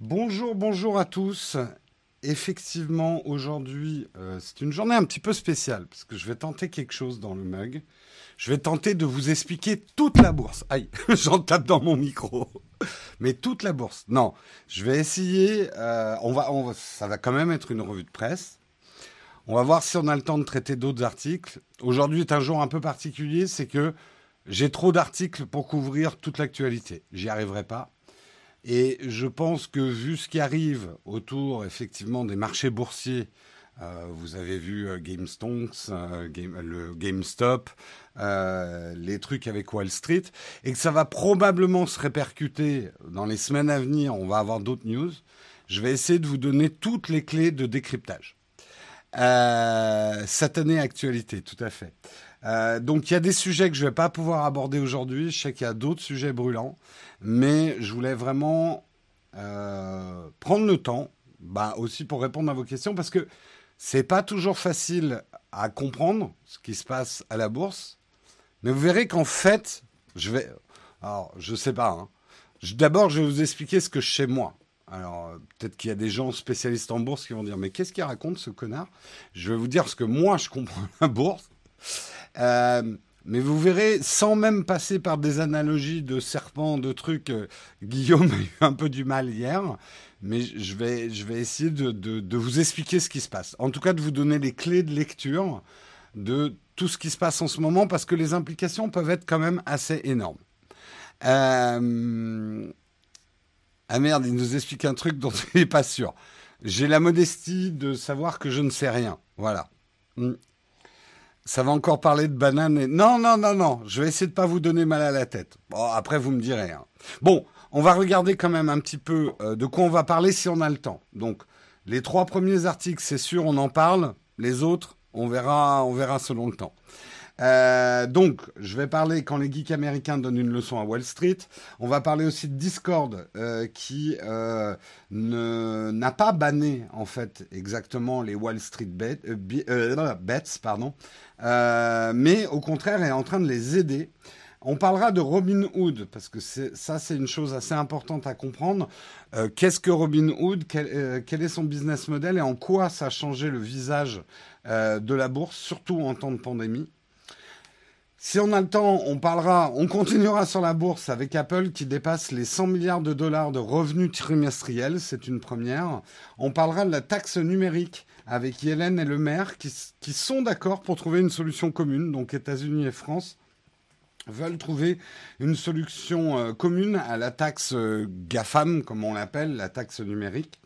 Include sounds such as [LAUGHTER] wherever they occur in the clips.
Bonjour, bonjour à tous. Effectivement, aujourd'hui, euh, c'est une journée un petit peu spéciale parce que je vais tenter quelque chose dans le mug. Je vais tenter de vous expliquer toute la bourse. Aïe, [LAUGHS] j'en tape dans mon micro. Mais toute la bourse. Non, je vais essayer. Euh, on va, ça va quand même être une revue de presse. On va voir si on a le temps de traiter d'autres articles. Aujourd'hui est un jour un peu particulier, c'est que j'ai trop d'articles pour couvrir toute l'actualité. J'y arriverai pas. Et je pense que vu ce qui arrive autour effectivement des marchés boursiers, euh, vous avez vu euh, GameStonks, euh, le GameStop, les trucs avec Wall Street, et que ça va probablement se répercuter dans les semaines à venir. On va avoir d'autres news. Je vais essayer de vous donner toutes les clés de décryptage. satanée actualité, tout à fait. Donc il y a des sujets que je ne vais pas pouvoir aborder aujourd'hui. Je sais qu'il y a d'autres sujets brûlants mais je voulais vraiment euh, prendre le temps, bah, aussi pour répondre à vos questions, parce que c'est pas toujours facile à comprendre ce qui se passe à la bourse, mais vous verrez qu'en fait, je vais, alors je sais pas. Hein. D'abord, je vais vous expliquer ce que je sais moi. Alors, peut-être qu'il y a des gens spécialistes en bourse qui vont dire, mais qu'est-ce qu'il raconte ce connard? Je vais vous dire ce que moi je comprends la bourse. Euh, mais vous verrez, sans même passer par des analogies de serpents, de trucs, euh, Guillaume [LAUGHS] a eu un peu du mal hier, mais je vais, je vais essayer de, vous expliquer ce qui se passe. En tout cas, de vous donner les clés de lecture de tout ce qui se passe en ce moment, parce que les implications peuvent être quand même assez énormes. Euh... Ah merde, il nous explique un truc dont [LAUGHS] il n'est pas sûr. J'ai la modestie de savoir que je ne sais rien. Voilà. Ça va encore parler de bananes et... Non, non, non, non. Je vais essayer de pas vous donner mal à la tête. Bon, après, vous me direz. Hein. Bon, on va regarder quand même un petit peu euh, de quoi on va parler si on a le temps. Donc, les trois premiers articles, c'est sûr, on en parle. Les autres, on verra, on verra selon le temps. Euh, donc, je vais parler quand les geeks américains donnent une leçon à Wall Street. On va parler aussi de Discord euh, qui euh, n'a pas banné en fait exactement les Wall Street bet, bets, pardon, mais au contraire est en train de les aider. On parlera de Robinhood parce que ça c'est une chose assez importante à comprendre. Qu'est-ce que Robinhood quel, quel, est son business model et en quoi ça a changé le visage de la bourse, surtout en temps de pandémie? Si on a le temps, on parlera, on continuera sur la bourse avec Apple qui dépasse les 100 milliards de dollars de revenus trimestriels, c'est une première. On parlera de la taxe numérique avec Yellen et le maire qui, sont d'accord pour trouver une solution commune, donc États-Unis et France veulent trouver une solution euh, commune à la taxe euh, GAFAM, comme on l'appelle, la taxe numérique.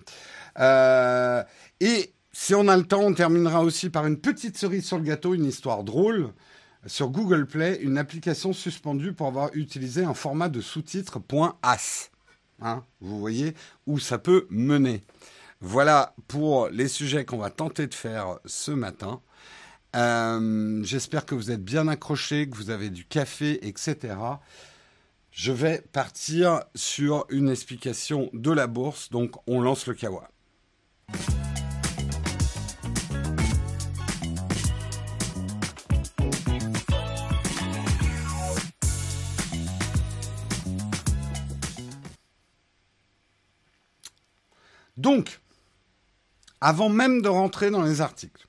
Euh, et si on a le temps, on terminera aussi par une petite cerise sur le gâteau, une histoire drôle sur Google Play une application suspendue pour avoir utilisé un format de sous-titres .as. Hein, vous voyez où ça peut mener. Voilà pour les sujets qu'on va tenter de faire ce matin. Euh, j'espère que vous êtes bien accrochés, que vous avez du café, etc. Je vais partir sur une explication de la bourse. Donc, on lance le kawa. Donc, avant même de rentrer dans les articles,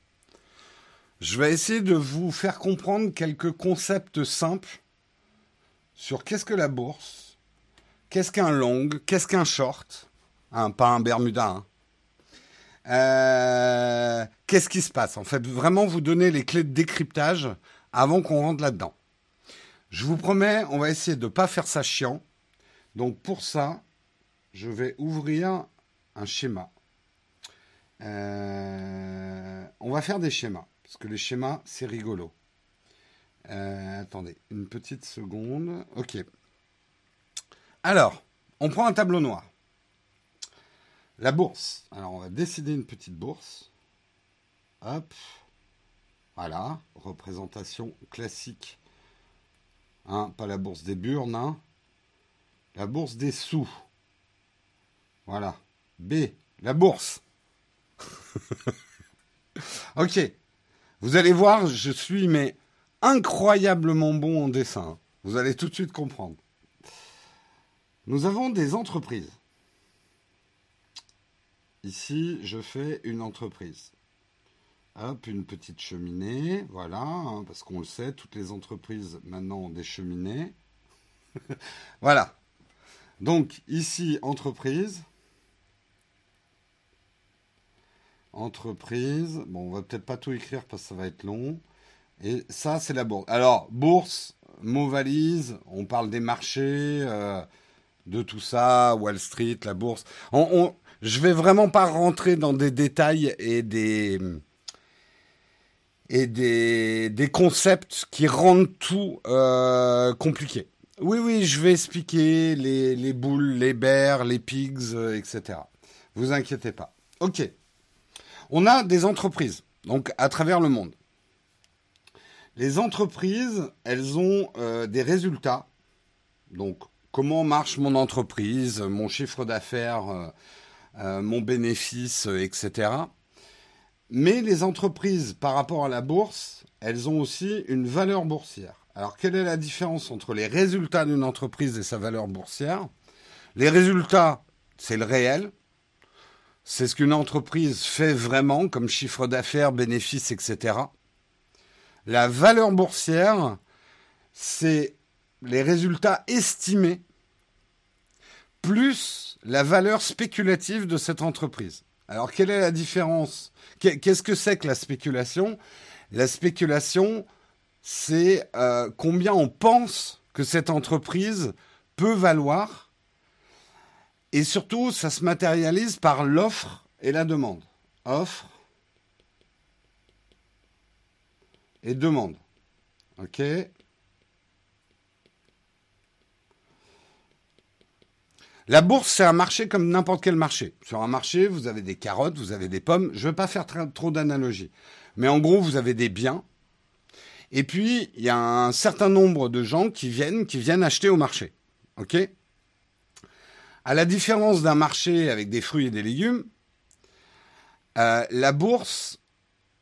je vais essayer de vous faire comprendre quelques concepts simples sur qu'est-ce que la bourse, qu'est-ce qu'un long, qu'est-ce qu'un short, hein, pas un Bermuda. Hein. Euh, qu'est-ce qui se passe? En fait, vraiment vous donner les clés de décryptage avant qu'on rentre là-dedans. Je vous promets, on va essayer de ne pas faire ça chiant. Donc pour ça, je vais ouvrir un schéma. Euh, on va faire des schémas, parce que les schémas, c'est rigolo. Euh, attendez, une petite seconde. Ok. Alors, on prend un tableau noir. La bourse. Alors, on va décider une petite bourse. Hop. Voilà. Représentation classique. Hein, pas la bourse des burnes. Hein. La bourse des sous. Voilà. B, la bourse. [LAUGHS] ok. Vous allez voir, je suis mais incroyablement bon en dessin. Vous allez tout de suite comprendre. Nous avons des entreprises. ici, je fais une entreprise. Hop, une petite cheminée, voilà, hein, parce qu'on le sait, toutes les entreprises maintenant ont des cheminées. [LAUGHS] voilà. Donc ici, entreprise. Entreprise. Bon, on va peut-être pas tout écrire parce que ça va être long. Et ça, c'est la bourse. Alors, bourse, mot valise, on parle des marchés, euh, de tout ça, Wall Street, la bourse. On, on, je vais vraiment pas rentrer dans des détails et des et des, des concepts qui rendent tout euh, compliqué. Oui, oui, je vais expliquer les, les boules, les bears, les pigs, euh, etc. Vous inquiétez pas. Ok. On a des entreprises, donc à travers le monde. Les entreprises, elles ont euh, des résultats. Donc, comment marche mon entreprise, mon chiffre d'affaires, euh, euh, mon bénéfice, etc. Mais les entreprises, par rapport à la bourse, elles ont aussi une valeur boursière. Alors, quelle est la différence entre les résultats d'une entreprise et sa valeur boursière? Les résultats, c'est le réel. C'est ce qu'une entreprise fait vraiment comme chiffre d'affaires, bénéfices, etc. La valeur boursière, c'est les résultats estimés plus la valeur spéculative de cette entreprise. Alors, quelle est la différence? Qu'est-ce que c'est que la spéculation? La spéculation, c'est euh, combien on pense que cette entreprise peut valoir. Et surtout, ça se matérialise par l'offre et la demande. Offre et demande. OK La bourse, c'est un marché comme n'importe quel marché. Sur un marché, vous avez des carottes, vous avez des pommes. Je ne veux pas faire trop d'analogies. Mais en gros, vous avez des biens. Et puis, il y a un certain nombre de gens qui viennent, qui viennent acheter au marché. OK? À la différence d'un marché avec des fruits et des légumes, euh, la bourse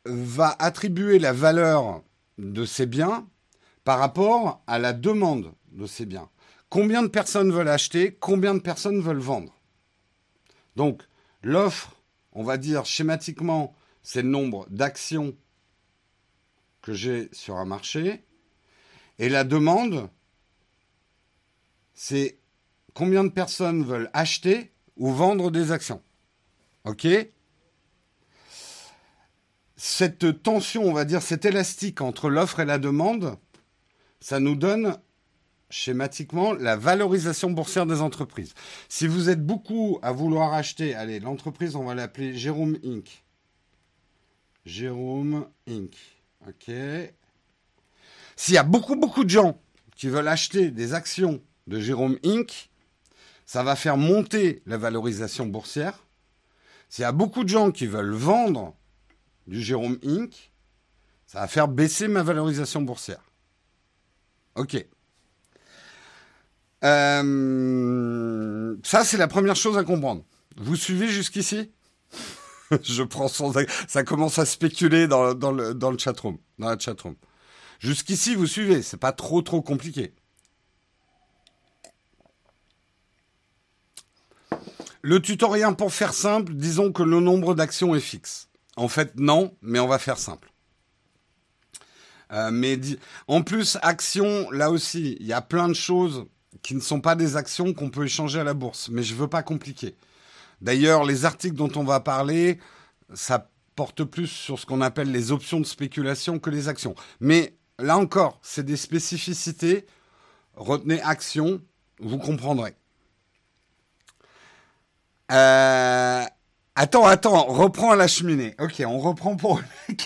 va attribuer la valeur de ces biens par rapport à la demande de ces biens. Combien de personnes veulent acheter Combien de personnes veulent vendre Donc, l'offre, on va dire schématiquement, c'est le nombre d'actions que j'ai sur un marché. Et la demande, c'est combien de personnes veulent acheter ou vendre des actions. OK Cette tension, on va dire, cet élastique entre l'offre et la demande, ça nous donne schématiquement la valorisation boursière des entreprises. Si vous êtes beaucoup à vouloir acheter, allez, l'entreprise, on va l'appeler Jérôme Inc. Jérôme Inc. OK. S'il y a beaucoup, beaucoup de gens qui veulent acheter des actions de Jérôme Inc., ça va faire monter la valorisation boursière. S'il y a beaucoup de gens qui veulent vendre du Jérôme Inc., ça va faire baisser ma valorisation boursière. OK. Euh, ça, c'est la première chose à comprendre. Vous suivez jusqu'ici? [LAUGHS] Je prends son... Ça commence à spéculer dans, le, dans chatroom, dans. Jusqu'ici, vous suivez. C'est pas trop, trop compliqué. Le tutoriel pour faire simple, disons que le nombre d'actions est fixe. En fait, non, mais on va faire simple. Euh, mais en plus, action, là aussi, il y a plein de choses qui ne sont pas des actions qu'on peut échanger à la bourse. Mais je veux pas compliquer. D'ailleurs, les articles dont on va parler, ça porte plus sur ce qu'on appelle les options de spéculation que les actions. Mais là encore, c'est des spécificités. Retenez actions, vous comprendrez. Euh, attends, attends, reprends la cheminée. Ok, on reprend pour [LAUGHS]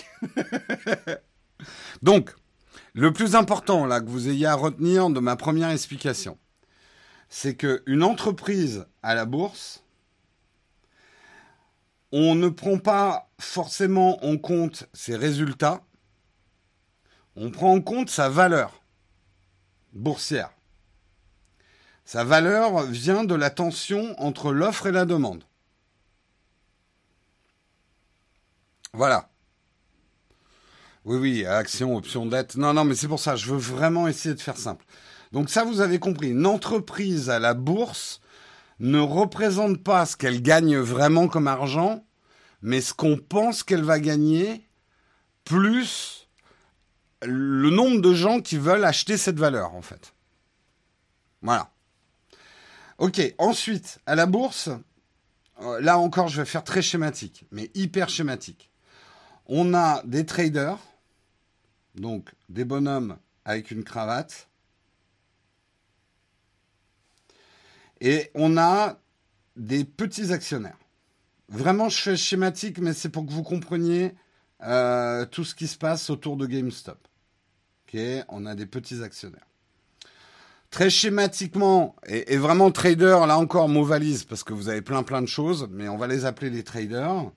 Donc, le plus important là que vous ayez à retenir de ma première explication, c'est qu'une entreprise à la bourse, on ne prend pas forcément en compte ses résultats, on prend en compte sa valeur boursière. Sa valeur vient de la tension entre l'offre et la demande. Voilà. Oui, oui, action, option, dette. Non, non, mais c'est pour ça, je veux vraiment essayer de faire simple. Donc ça, vous avez compris. Une entreprise à la bourse ne représente pas ce qu'elle gagne vraiment comme argent, mais ce qu'on pense qu'elle va gagner, plus le nombre de gens qui veulent acheter cette valeur, en fait. Voilà. Ok, ensuite, à la bourse, euh, là encore, je vais faire très schématique, mais hyper schématique. On a des traders, donc des bonhommes avec une cravate, et on a des petits actionnaires. Vraiment, je fais schématique, mais c'est pour que vous compreniez euh, tout ce qui se passe autour de GameStop. On a des petits actionnaires. Très schématiquement, et, vraiment trader, là encore mot valise, parce que vous avez plein plein de choses, mais on va les appeler les traders.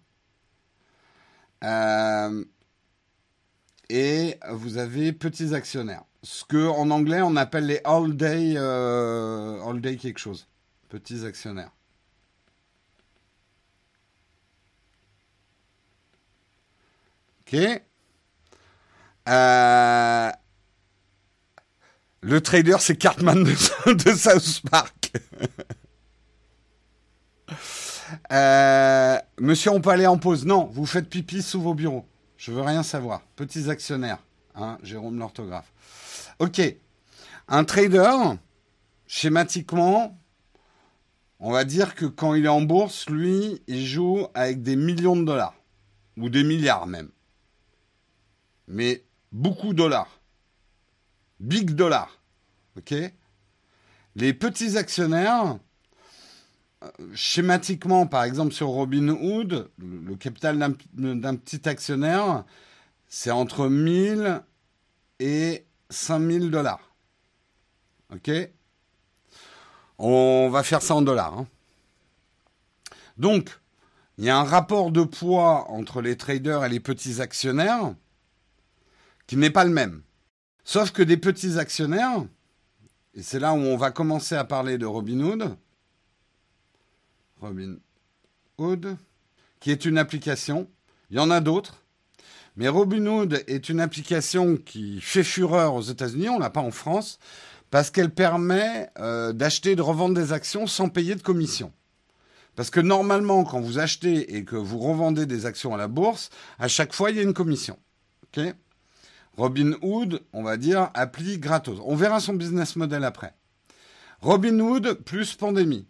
Euh, et vous avez petits actionnaires. Ce que en anglais on appelle les all day, euh, all day quelque chose. Petits actionnaires. Ok. Euh, le trader, c'est Cartman de, South Park. [LAUGHS] Euh, monsieur, on peut aller en pause. Non, vous faites pipi sous vos bureaux. Je veux rien savoir. Petits actionnaires. Hein, Jérôme l'orthographe. Ok. Un trader, schématiquement, on va dire que quand il est en bourse, lui, il joue avec des millions de dollars. Ou des milliards même. Mais beaucoup de dollars. Big dollars. OK? Les petits actionnaires, euh, schématiquement, par exemple sur Robinhood, le capital d'un petit actionnaire, c'est entre 1000 et 5000 dollars. OK? On va faire ça en dollars. Hein. Donc, il y a un rapport de poids entre les traders et les petits actionnaires qui n'est pas le même. Sauf que des petits actionnaires, et c'est là où on va commencer à parler de Robinhood, Robinhood, qui est une application, il y en a d'autres, mais Robinhood est une application qui fait fureur aux États-Unis, on l'a pas en France, parce qu'elle permet euh, d'acheter et de revendre des actions sans payer de commission. Parce que normalement, quand vous achetez et que vous revendez des actions à la bourse, à chaque fois, il y a une commission. OK? Robinhood, on va dire, appli gratos. On verra son business model après. Robinhood plus pandémie.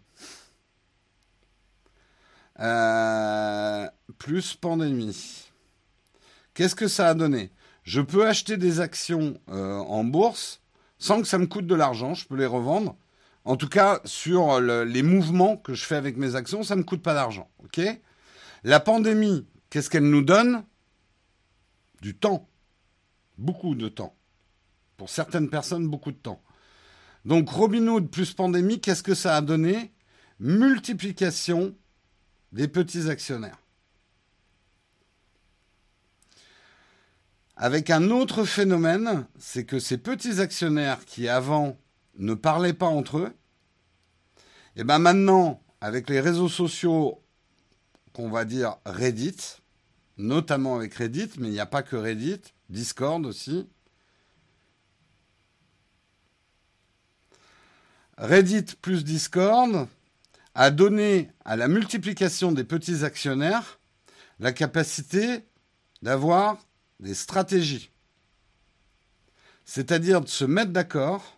Euh, plus pandémie. Qu'est-ce que ça a donné? Je peux acheter des actions euh, en bourse sans que ça me coûte de l'argent. Je peux les revendre. En tout cas, sur les mouvements que je fais avec mes actions, ça ne me coûte pas d'argent. La pandémie, qu'est-ce qu'elle nous donne? Du temps beaucoup de temps. Pour certaines personnes, beaucoup de temps. Donc Robinhood plus pandémie, qu'est-ce que ça a donné? Multiplication des petits actionnaires. Avec un autre phénomène, c'est que ces petits actionnaires qui avant ne parlaient pas entre eux, et eh bien maintenant, avec les réseaux sociaux qu'on va dire Reddit, notamment avec Reddit, mais il n'y a pas que Reddit, Discord aussi. Reddit plus Discord a donné à la multiplication des petits actionnaires la capacité d'avoir des stratégies. C'est-à-dire de se mettre d'accord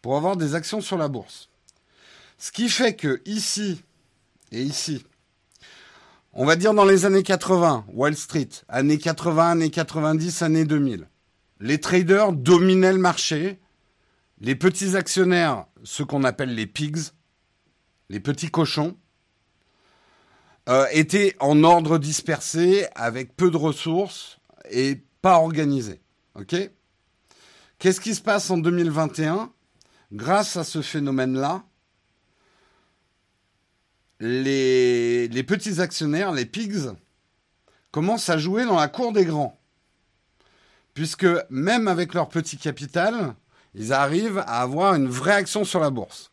pour avoir des actions sur la bourse. Ce qui fait que ici et ici, on va dire dans les années 80, Wall Street, années 80, années 90, années 2000. Les traders dominaient le marché. Les petits actionnaires, ceux qu'on appelle les pigs, les petits cochons, euh, étaient en ordre dispersé, avec peu de ressources et pas organisés. OK? Qu'est-ce qui se passe en 2021 Grâce à ce phénomène-là, les, petits actionnaires, les pigs, commencent à jouer dans la cour des grands. Puisque même avec leur petit capital, ils arrivent à avoir une vraie action sur la bourse.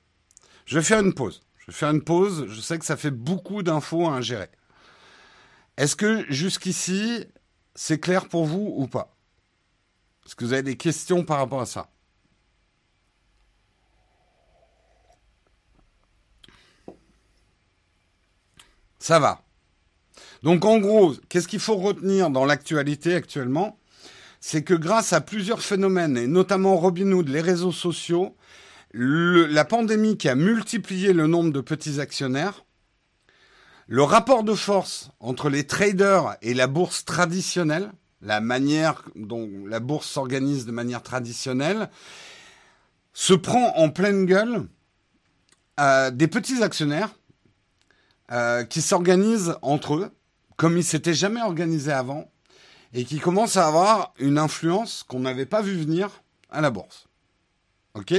Je vais faire une pause. Je vais faire une pause. Je sais que ça fait beaucoup d'infos à ingérer. Est-ce que jusqu'ici, c'est clair pour vous ou pas? Est-ce que vous avez des questions par rapport à ça? Ça va. Donc en gros, qu'est-ce qu'il faut retenir dans l'actualité actuellement? C'est que grâce à plusieurs phénomènes, et notamment Robinhood, les réseaux sociaux, la pandémie qui a multiplié le nombre de petits actionnaires, le rapport de force entre les traders et la bourse traditionnelle, la manière dont la bourse s'organise de manière traditionnelle, se prend en pleine gueule euh, des petits actionnaires euh, qui s'organisent entre eux, comme ils s'étaient jamais organisés avant, et qui commencent à avoir une influence qu'on n'avait pas vu venir à la bourse. Ok?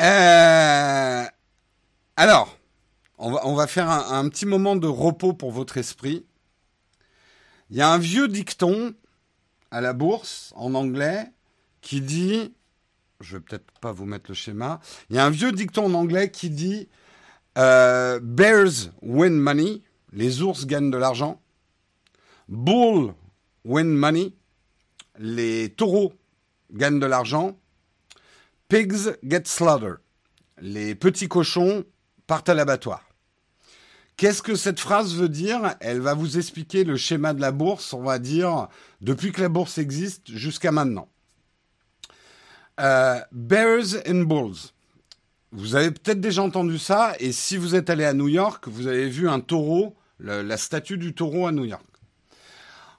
Euh, Alors, on va, on va faire un, un, petit moment de repos pour votre esprit. Il y a un vieux dicton à la bourse en anglais qui dit, je vais peut-être pas vous mettre le schéma, il y a un vieux dicton en anglais qui dit euh, Bears win money, les ours gagnent de l'argent. Bull win money, les taureaux gagnent de l'argent. Pigs get slaughtered, les petits cochons partent à l'abattoir. Qu'est-ce que cette phrase veut dire? Elle va vous expliquer le schéma de la bourse, on va dire, depuis que la bourse existe jusqu'à maintenant. Euh, bears and Bulls. Vous avez peut-être déjà entendu ça, et si vous êtes allé à New York, vous avez vu un taureau, la statue du taureau à New York.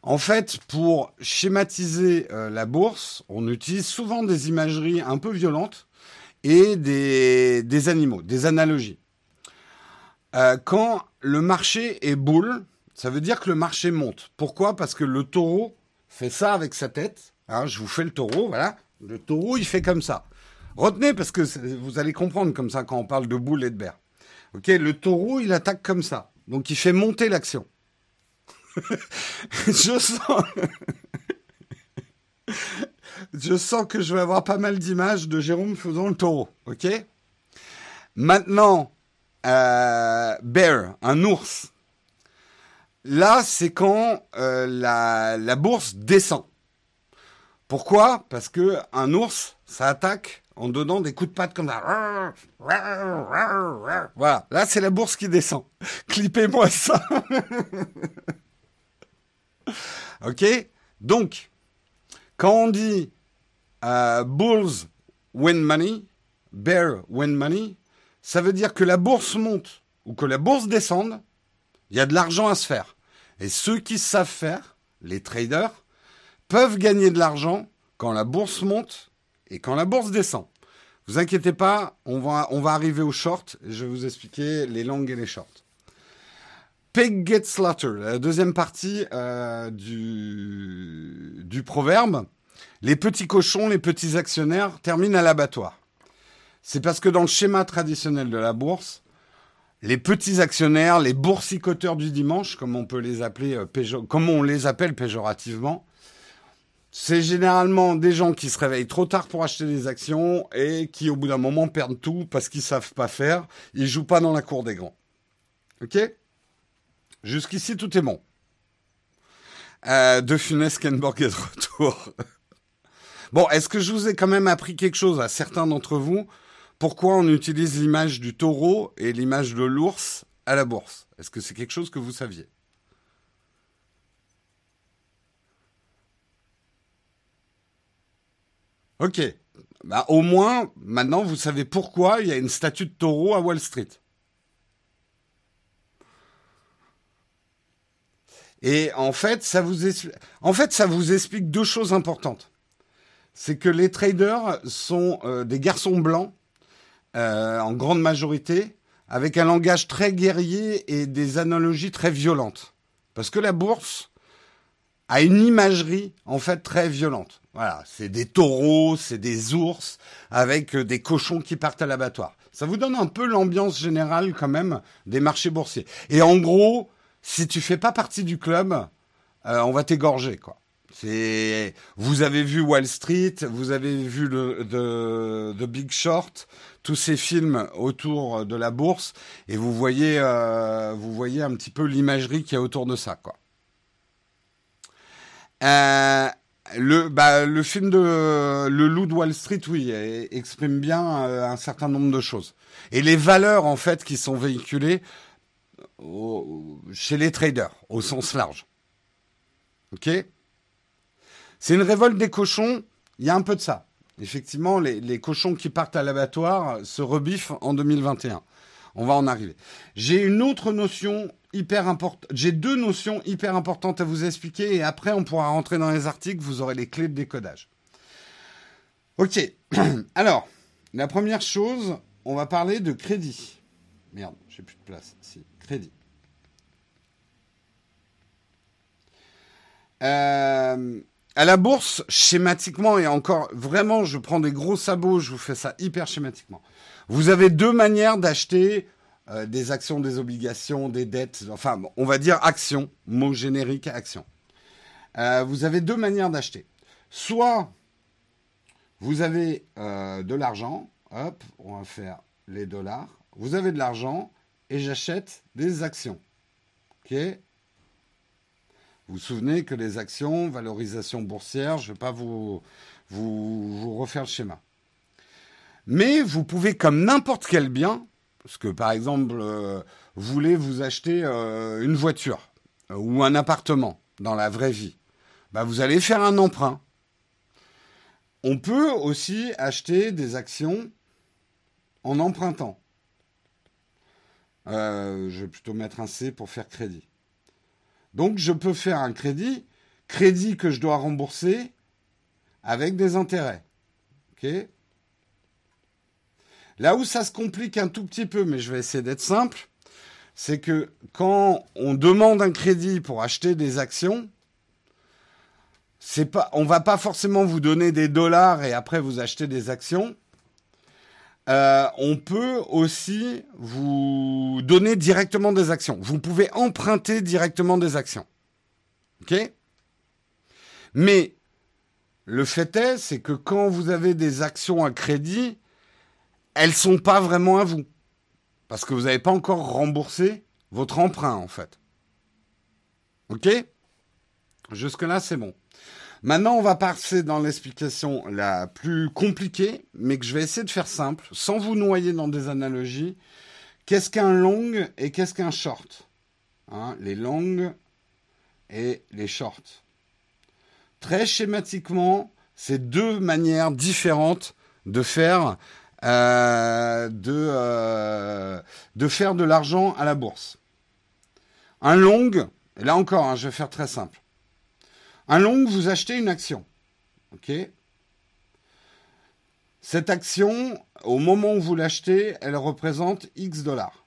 En fait, pour schématiser euh, la bourse, on utilise souvent des imageries un peu violentes et des, animaux, des analogies. Euh, quand le marché est boule, ça veut dire que le marché monte. Pourquoi? Parce que le taureau fait ça avec sa tête. Hein, je vous fais le taureau, voilà. Le taureau, il fait comme ça. Retenez parce que vous allez comprendre comme ça quand on parle de boule et de bear. Ok, le taureau, il attaque comme ça. Donc il fait monter l'action. [LAUGHS] je sens. [LAUGHS] je sens que je vais avoir pas mal d'images de Jérôme faisant le taureau. Ok? Maintenant, euh, bear, un ours. Là, c'est quand euh, la, bourse descend. Pourquoi? Parce que un ours, ça attaque en donnant des coups de patte comme ça. Voilà, là c'est la bourse qui descend. [LAUGHS] Clippez-moi ça. [LAUGHS] ok Donc, quand on dit euh, bulls win money, bear win money, ça veut dire que la bourse monte ou que la bourse descende, il y a de l'argent à se faire. Et ceux qui savent faire, les traders, peuvent gagner de l'argent quand la bourse monte et quand la bourse descend. Vous inquiétez pas, on va, on va arriver aux shorts je vais vous expliquer les longues et les shorts. Pig gets slaughter, la deuxième partie euh, du, du proverbe. Les petits cochons, les petits actionnaires terminent à l'abattoir. C'est parce que dans le schéma traditionnel de la bourse, les petits actionnaires, les boursicoteurs du dimanche, comme on peut les appeler, euh, comme on les appelle péjorativement, c'est généralement des gens qui se réveillent trop tard pour acheter des actions et qui, au bout d'un moment, perdent tout parce qu'ils savent pas faire. Ils jouent pas dans la cour des grands. Ok? Jusqu'ici, tout est bon. Euh, de Funès Kenborg est de retour. [LAUGHS] bon, est-ce que je vous ai quand même appris quelque chose à certains d'entre vous? Pourquoi on utilise l'image du taureau et l'image de l'ours à la bourse? Est-ce que c'est quelque chose que vous saviez? Ok. Bah, au moins, maintenant, vous savez pourquoi il y a une statue de taureau à Wall Street. Et en fait, ça vous, explique deux choses importantes. C'est que les traders sont euh, des garçons blancs, euh, en grande majorité, avec un langage très guerrier et des analogies très violentes. Parce que la bourse a une imagerie, en fait, très violente. Voilà, c'est des taureaux, c'est des ours, avec euh, des cochons qui partent à l'abattoir. Ça vous donne un peu l'ambiance générale quand même des marchés boursiers. Et en gros, si tu fais pas partie du club, euh, on va t'égorger quoi. C'est, vous avez vu Wall Street, vous avez vu le The, Big Short, tous ces films autour de la bourse, et vous voyez, euh, vous voyez un petit peu l'imagerie qu'il y a autour de ça quoi. Euh, bah, le film de Le Loup de Wall Street, oui, exprime bien un certain nombre de choses. Et les valeurs, en fait, qui sont véhiculées chez les traders, au sens large. OK? C'est une révolte des cochons, il y a un peu de ça. Effectivement, les cochons qui partent à l'abattoir se rebiffent en 2021. On va en arriver. J'ai une autre notion hyper. J'ai deux notions hyper importantes à vous expliquer et après on pourra rentrer dans les articles. Vous aurez les clés de décodage. Ok. [CLEARS THROAT] Alors, la première chose, on va parler de crédit. Merde, j'ai plus de place. Si, crédit. Euh, à la bourse, schématiquement, et encore, vraiment, je prends des gros sabots, je vous fais ça hyper schématiquement. Vous avez deux manières d'acheter euh, des actions, des obligations, des dettes, enfin, on va dire actions, mot générique, action. Euh, vous avez deux manières d'acheter. Soit vous avez de l'argent, hop, on va faire les dollars. Vous avez de l'argent et j'achète des actions. OK? Vous vous souvenez que les actions, valorisation boursière, je ne vais pas vous, refaire le schéma. Mais vous pouvez, comme n'importe quel bien, parce que par exemple, euh, vous voulez vous acheter euh, une voiture euh, ou un appartement dans la vraie vie, bah, vous allez faire un emprunt. On peut aussi acheter des actions en empruntant. je vais plutôt mettre un C pour faire crédit. Donc je peux faire un crédit, crédit que je dois rembourser avec des intérêts. Là où ça se complique un tout petit peu, mais je vais essayer d'être simple, c'est que quand on demande un crédit pour acheter des actions, c'est pas, on va pas forcément vous donner des dollars et après vous acheter des actions. Euh, on peut aussi vous donner directement des actions. Vous pouvez emprunter directement des actions. OK? Mais le fait est, c'est que quand vous avez des actions à crédit, elles sont pas vraiment à vous. Parce que vous n'avez pas encore remboursé votre emprunt, en fait. OK? Jusque-là, c'est bon. Maintenant, on va passer dans l'explication la plus compliquée, mais que je vais essayer de faire simple, sans vous noyer dans des analogies. Qu'est-ce qu'un long et qu'est-ce qu'un short? Hein, Les longs et les shorts. Très schématiquement, c'est deux manières différentes de faire, euh, de, euh, de faire de l'argent à la bourse. Un long, et là encore, hein, je vais faire très simple. Un long, vous achetez une action. OK? Cette action, au moment où vous l'achetez, elle représente X dollars.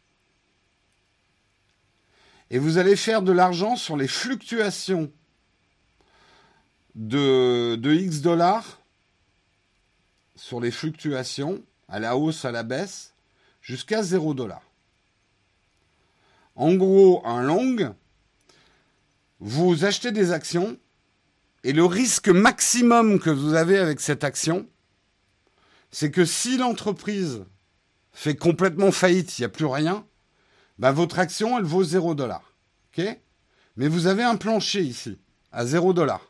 Et vous allez faire de l'argent sur les fluctuations de, de X dollars, sur les fluctuations, à la hausse, à la baisse, jusqu'à 0 dollars. En gros, un long, vous achetez des actions et le risque maximum que vous avez avec cette action, c'est que si l'entreprise fait complètement faillite, il n'y a plus rien, bah votre action, elle vaut 0 dollar. Mais vous avez un plancher ici, à 0 dollar.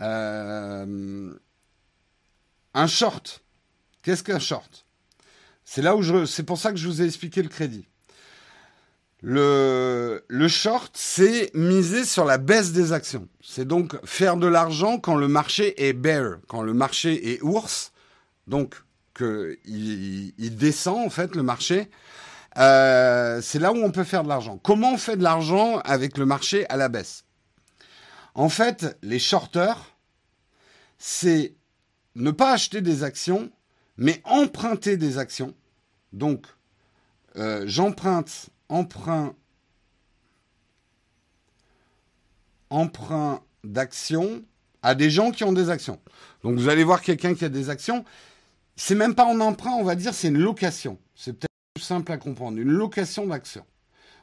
Euh, un short. Qu'est-ce qu'un short? C'est là où je, c'est pour ça que je vous ai expliqué le crédit. Le, le short, c'est miser sur la baisse des actions. C'est donc faire de l'argent quand le marché est bear, quand le marché est ours, donc qu'il il descend en fait le marché. Euh, c'est là où on peut faire de l'argent. Comment on fait de l'argent avec le marché à la baisse? En fait, les shorters, c'est ne pas acheter des actions, mais emprunter des actions. Donc, euh, j'emprunte emprunt, emprunt d'action à des gens qui ont des actions. Donc vous allez voir quelqu'un qui a des actions. C'est même pas en emprunt, on va dire, c'est une location. C'est peut-être plus simple à comprendre. Une location d'actions.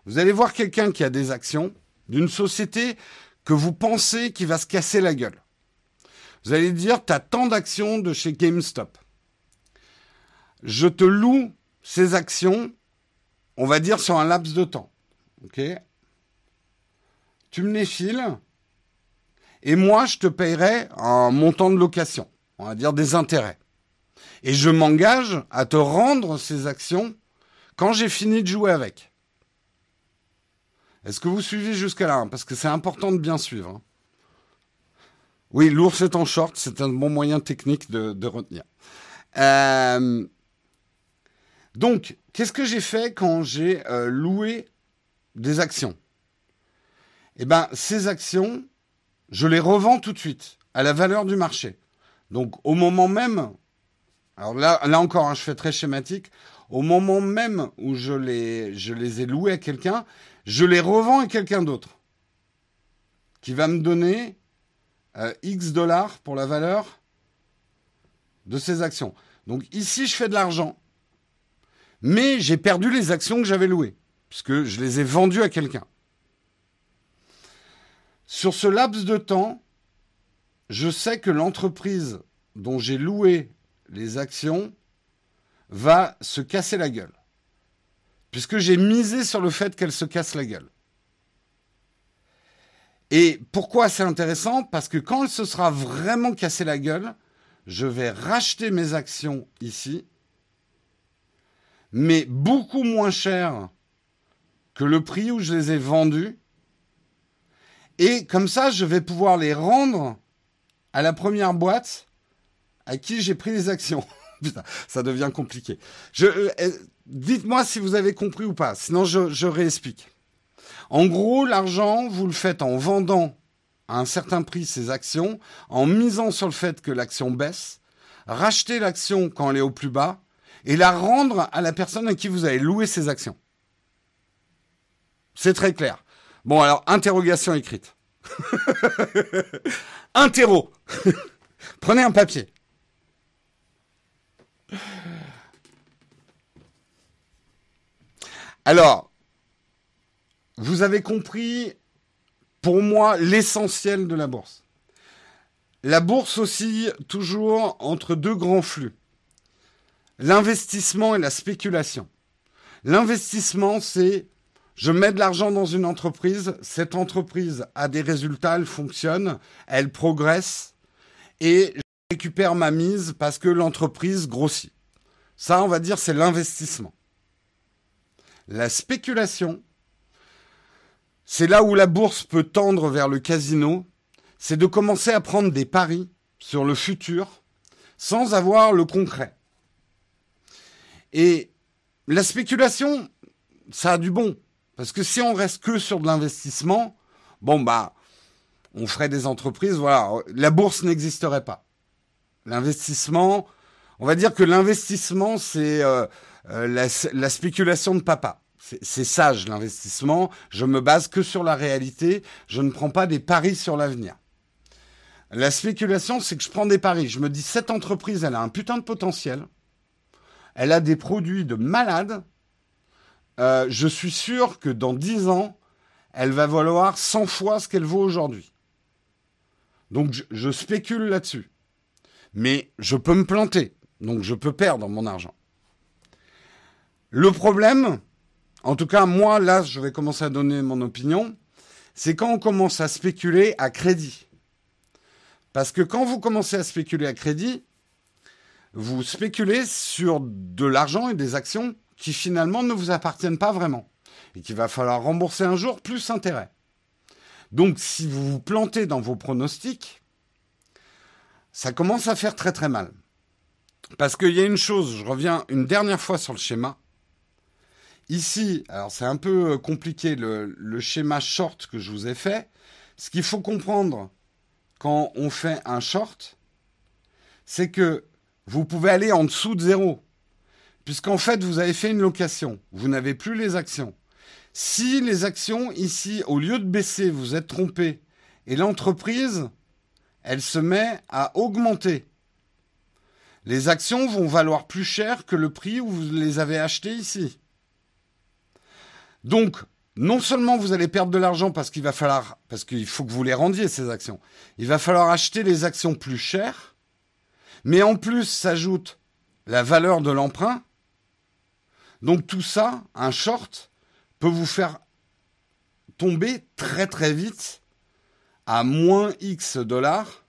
Vous allez voir quelqu'un qui a des actions d'une société que vous pensez qui va se casser la gueule. Vous allez dire, tu as tant d'actions de chez GameStop. Je te loue ces actions on va dire sur un laps de temps. OK? Tu me les files et moi, je te payerai un montant de location, on va dire des intérêts. Et je m'engage à te rendre ces actions quand j'ai fini de jouer avec. Est-ce que vous suivez jusqu'à là hein, Parce que c'est important de bien suivre. Oui, l'ours est en short, c'est un bon moyen technique de, retenir. Euh, donc, qu'est-ce que j'ai fait quand j'ai euh, loué des actions? Eh bien, ces actions, je les revends tout de suite à la valeur du marché. Donc, au moment même, alors là, là encore, hein, je fais très schématique, au moment même où je les, je les ai loués à quelqu'un, je les revends à quelqu'un d'autre qui va me donner euh, X dollars pour la valeur de ces actions. Donc ici, je fais de l'argent, mais j'ai perdu les actions que j'avais louées, puisque je les ai vendues à quelqu'un. Sur ce laps de temps, je sais que l'entreprise dont j'ai loué les actions va se casser la gueule, puisque j'ai misé sur le fait qu'elle se casse la gueule. Et pourquoi c'est intéressant? Parce que quand elle se sera vraiment cassée la gueule, je vais racheter mes actions ici, mais beaucoup moins cher que le prix où je les ai vendues. Et comme ça, je vais pouvoir les rendre à la première boîte à qui j'ai pris les actions. [LAUGHS] Ça devient compliqué. Euh, euh, dites-moi si vous avez compris ou pas, sinon je réexplique. En gros, l'argent, vous le faites en vendant à un certain prix ces actions, en misant sur le fait que l'action baisse, racheter l'action quand elle est au plus bas et la rendre à la personne à qui vous avez loué ces actions. C'est très clair. Bon, alors, interrogation écrite. [LAUGHS] Interro. [LAUGHS] Prenez un papier. Alors, vous avez compris, pour moi, l'essentiel de la bourse. La bourse oscille toujours entre deux grands flux. L'investissement et la spéculation. L'investissement, c'est je mets de l'argent dans une entreprise, cette entreprise a des résultats, elle fonctionne, elle progresse, et je récupère ma mise parce que l'entreprise grossit. Ça, on va dire, c'est l'investissement. La spéculation, c'est là où la bourse peut tendre vers le casino, c'est de commencer à prendre des paris sur le futur sans avoir le concret. Et la spéculation, ça a du bon. Parce que si on reste que sur de l'investissement, bon, bah, on ferait des entreprises, voilà, la bourse n'existerait pas. L'investissement, on va dire que l'investissement, c'est euh, euh, la, spéculation de papa. C'est sage l'investissement. Je me base que sur la réalité. Je ne prends pas des paris sur l'avenir. La spéculation, c'est que je prends des paris. Je me dis, cette entreprise, elle a un putain de potentiel. Elle a des produits de malade. Euh, je suis sûr que dans 10 ans, elle va valoir 100 fois ce qu'elle vaut aujourd'hui. Donc je, je spécule là-dessus. Mais je peux me planter. Donc je peux perdre mon argent. Le problème, en tout cas, moi, là, je vais commencer à donner mon opinion. C'est quand on commence à spéculer à crédit. Parce que quand vous commencez à spéculer à crédit, vous spéculez sur de l'argent et des actions qui finalement ne vous appartiennent pas vraiment. Et qu'il va falloir rembourser un jour plus intérêt. Donc si vous vous plantez dans vos pronostics, ça commence à faire très très mal. Parce qu'il y a une chose, je reviens une dernière fois sur le schéma. Ici, alors c'est un peu euh, compliqué le, schéma short que je vous ai fait. Ce qu'il faut comprendre quand on fait un short, c'est que vous pouvez aller en dessous de zéro. Puisqu'en fait, vous avez fait une location. Vous n'avez plus les actions. Si les actions ici, au lieu de baisser, vous êtes trompé, et l'entreprise, elle se met à augmenter. Les actions vont valoir plus cher que le prix où vous les avez achetées ici. Donc, non seulement vous allez perdre de l'argent parce qu'il va falloir, parce qu'il faut que vous les rendiez ces actions, il va falloir acheter les actions plus chères, mais en plus s'ajoute la valeur de l'emprunt. Donc tout ça, un short, peut vous faire tomber très très vite à moins X dollars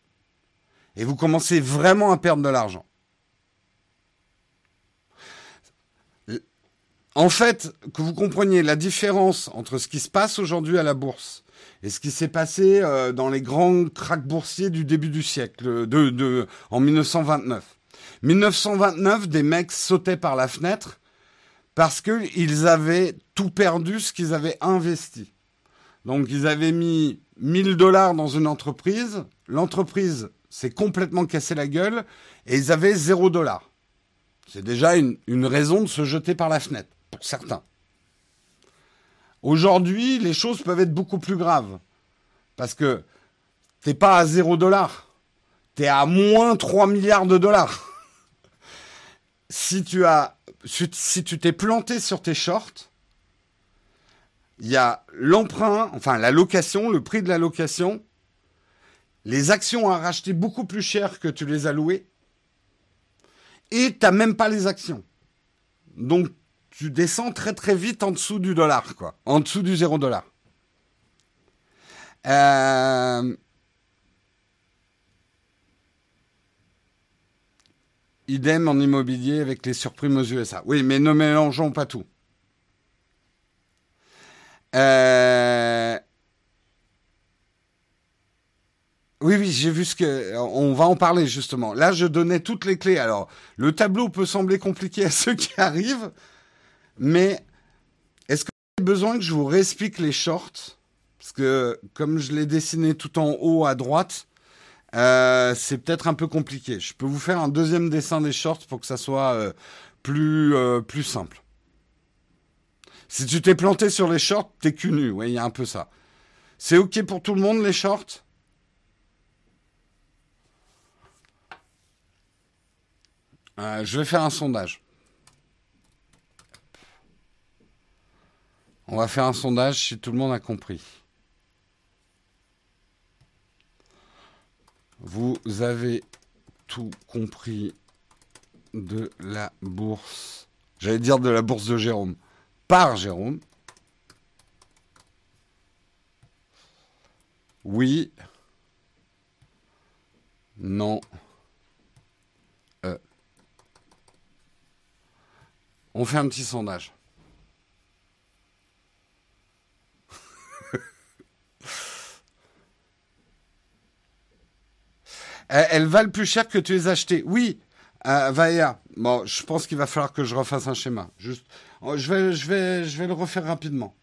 et vous commencez vraiment à perdre de l'argent. En fait, que vous compreniez la différence entre ce qui se passe aujourd'hui à la bourse et ce qui s'est passé euh, dans les grands cracks boursiers du début du siècle, de, en 1929. 1929, des mecs sautaient par la fenêtre parce qu'ils avaient tout perdu ce qu'ils avaient investi. Donc ils avaient mis 1000 dollars dans une entreprise, l'entreprise s'est complètement cassé la gueule et ils avaient 0 dollars. C'est déjà une raison de se jeter par la fenêtre, certains. Aujourd'hui, les choses peuvent être beaucoup plus graves. Parce que t'es pas à 0 dollars. T'es à moins 3 milliards de dollars. [LAUGHS] si tu as, si tu t'es planté sur tes shorts, il y a l'emprunt, enfin la location, le prix de la location, les actions à racheter beaucoup plus cher que tu les as louées, et tu n'as même pas les actions. Donc tu descends très très vite en dessous du dollar, quoi, en dessous du zéro dollar. Euh, Idem en immobilier avec les surprimes aux USA. Oui, mais ne mélangeons pas tout. Euh, oui, oui, j'ai vu ce que. On va en parler justement. Là, je donnais toutes les clés. Alors, le tableau peut sembler compliqué à ceux qui arrivent, mais est-ce que vous avez besoin que je vous réexplique les shorts? Parce que, comme je l'ai dessiné tout en haut à droite, euh, c'est peut-être un peu compliqué. Je peux vous faire un deuxième dessin des shorts pour que ça soit euh, plus, euh, plus simple. Si tu t'es planté sur les shorts, t'es cul nu. Oui, il y a un peu ça. C'est OK pour tout le monde, les shorts? Je vais faire un sondage. On va faire un sondage si tout le monde a compris. Vous avez tout compris de la bourse. J'allais dire de la bourse de Jérôme. Par Jérôme. Oui. Non. Euh. On fait un petit sondage. Elles, valent plus cher que tu les as achetées. Oui, euh. Bon, je pense qu'il va falloir que je refasse un schéma. Oh, je vais, je vais, je vais le refaire rapidement.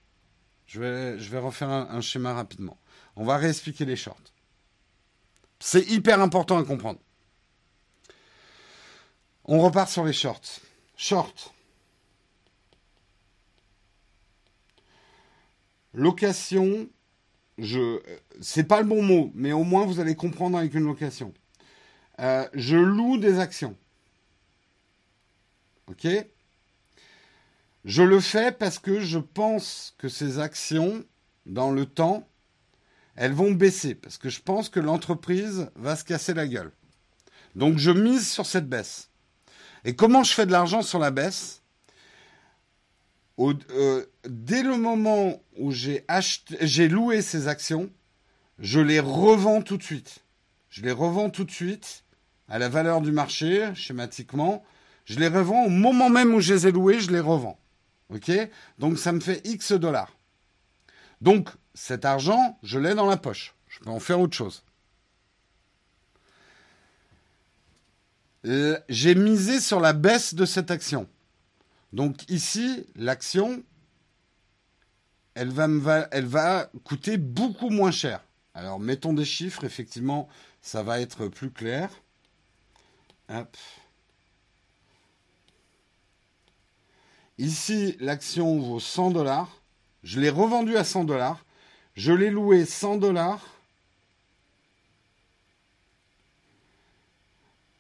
Je vais, je vais refaire un, schéma rapidement. On va réexpliquer les shorts. C'est hyper important à comprendre. On repart sur les shorts. Short. Location je, c'est pas le bon mot, mais au moins vous allez comprendre avec une location. Euh, je loue des actions. Ok? Je le fais parce que je pense que ces actions, dans le temps, elles vont baisser. Parce que je pense que l'entreprise va se casser la gueule. Donc je mise sur cette baisse. Et comment je fais de l'argent sur la baisse? Euh, dès le moment où j'ai loué ces actions, je les revends tout de suite. Je les revends tout de suite à la valeur du marché, schématiquement. Je les revends au moment même où je les ai loués, je les revends. OK? Donc ça me fait X dollars. Donc cet argent, je l'ai dans la poche. Je peux en faire autre chose. Euh, j'ai misé sur la baisse de cette action. Donc ici, l'action, elle va, coûter beaucoup moins cher. Alors mettons des chiffres, effectivement, ça va être plus clair. Ici, l'action vaut 100 dollars. Je l'ai revendue à 100 dollars. Je l'ai loué 100 dollars.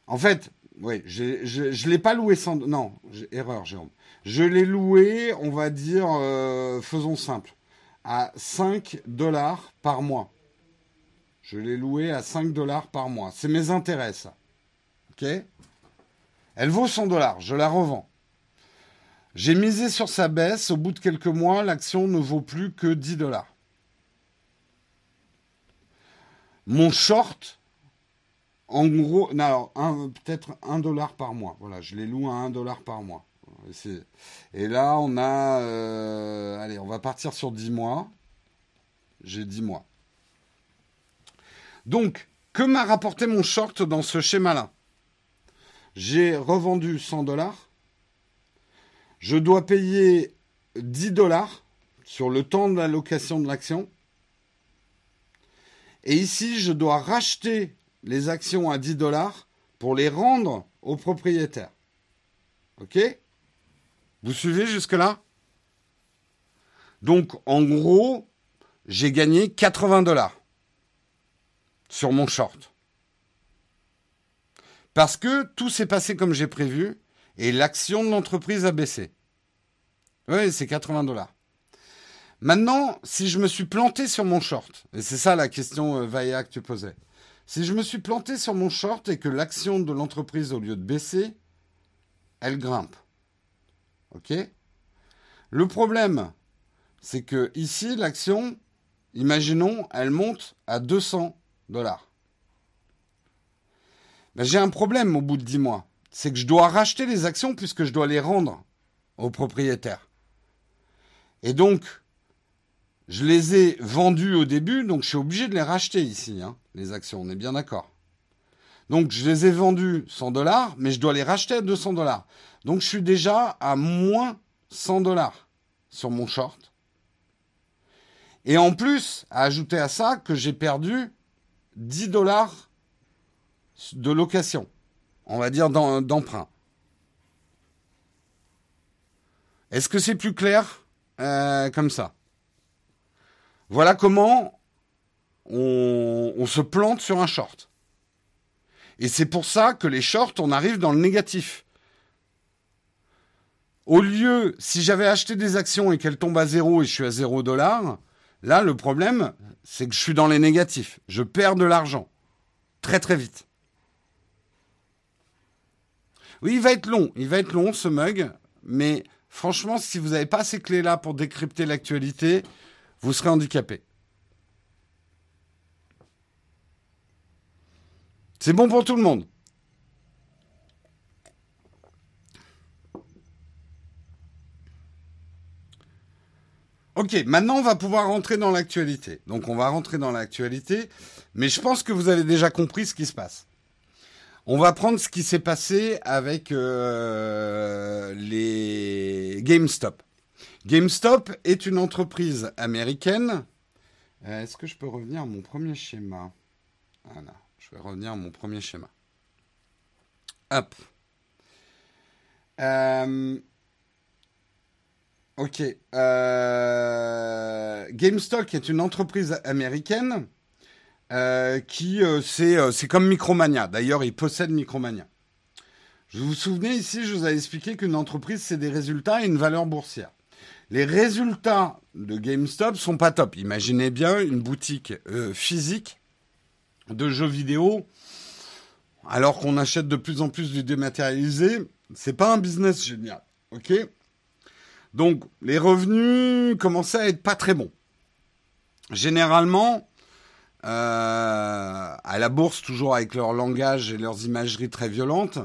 En fait, oui, je ne l'ai pas loué sans... Non, erreur, Jérôme. Je l'ai loué, on va dire, euh, faisons simple, à 5 dollars par mois. Je l'ai loué à 5 dollars par mois. C'est mes intérêts, ça. OK? Elle vaut 100 dollars, je la revends. J'ai misé sur sa baisse. Au bout de quelques mois, l'action ne vaut plus que 10 dollars. mon short, en gros, alors peut-être un dollar par mois. Voilà, je les loue à un dollar par mois. Et là, on a, euh, allez, on va partir sur 10 mois. J'ai 10 mois. Donc, que m'a rapporté mon short dans ce schéma-là? J'ai revendu 100 dollars. Je dois payer 10 dollars sur le temps de la location de l'action. Et ici, je dois racheter les actions à 10 dollars pour les rendre aux propriétaires. OK? Vous suivez jusque-là? Donc, en gros, j'ai gagné 80 dollars sur mon short. Parce que tout s'est passé comme j'ai prévu et l'action de l'entreprise a baissé. Oui, c'est 80 dollars. Maintenant, si je me suis planté sur mon short, et c'est ça la question, euh, Vaïa, que tu posais. Si je me suis planté sur mon short et que l'action de l'entreprise, au lieu de baisser, elle grimpe. OK? Le problème, c'est que ici, l'action, imaginons, elle monte à 200 dollars. Ben, j'ai un problème au bout de 10 mois. C'est que je dois racheter les actions puisque je dois les rendre aux propriétaires. Et donc, je les ai vendues au début, donc je suis obligé de les racheter ici, hein, les actions, on est bien d'accord. Donc je les ai vendues 100 dollars, mais je dois les racheter à 200 dollars. Donc je suis déjà à moins 100 dollars sur mon short. Et en plus, à ajouter à ça que j'ai perdu 10 dollars de location, on va dire d'emprunt. Est-ce que c'est plus clair euh, comme ça? Voilà comment on, se plante sur un short. Et c'est pour ça que les shorts, on arrive dans le négatif. Au lieu, si j'avais acheté des actions et qu'elles tombent à zéro et je suis à zéro dollar, là, le problème, c'est que je suis dans les négatifs. Je perds de l'argent. Très très vite. Oui, il va être long. Il va être long, ce mug. Mais franchement, si vous n'avez pas ces clés-là pour décrypter l'actualité, vous serez handicapé. C'est bon pour tout le monde. Ok, maintenant on va pouvoir rentrer dans l'actualité. Donc on va rentrer dans l'actualité, mais je pense que vous avez déjà compris ce qui se passe. On va prendre ce qui s'est passé avec euh, les GameStop. GameStop est une entreprise américaine. Euh, est-ce que je peux revenir à mon premier schéma? Voilà. Je vais revenir à mon premier schéma. Hop. Euh, ok. Euh, GameStop est une entreprise américaine euh, qui c'est comme Micromania. D'ailleurs, il possède Micromania. Je vous souvenez ici, je vous avais expliqué qu'une entreprise c'est des résultats et une valeur boursière. Les résultats de GameStop sont pas top. Imaginez bien une boutique physique de jeux vidéo, alors qu'on achète de plus en plus du dématérialisé, c'est pas un business génial. Ok? Donc, les revenus commençaient à être pas très bons. Généralement, euh, à la bourse, toujours avec leur langage et leurs imageries très violentes,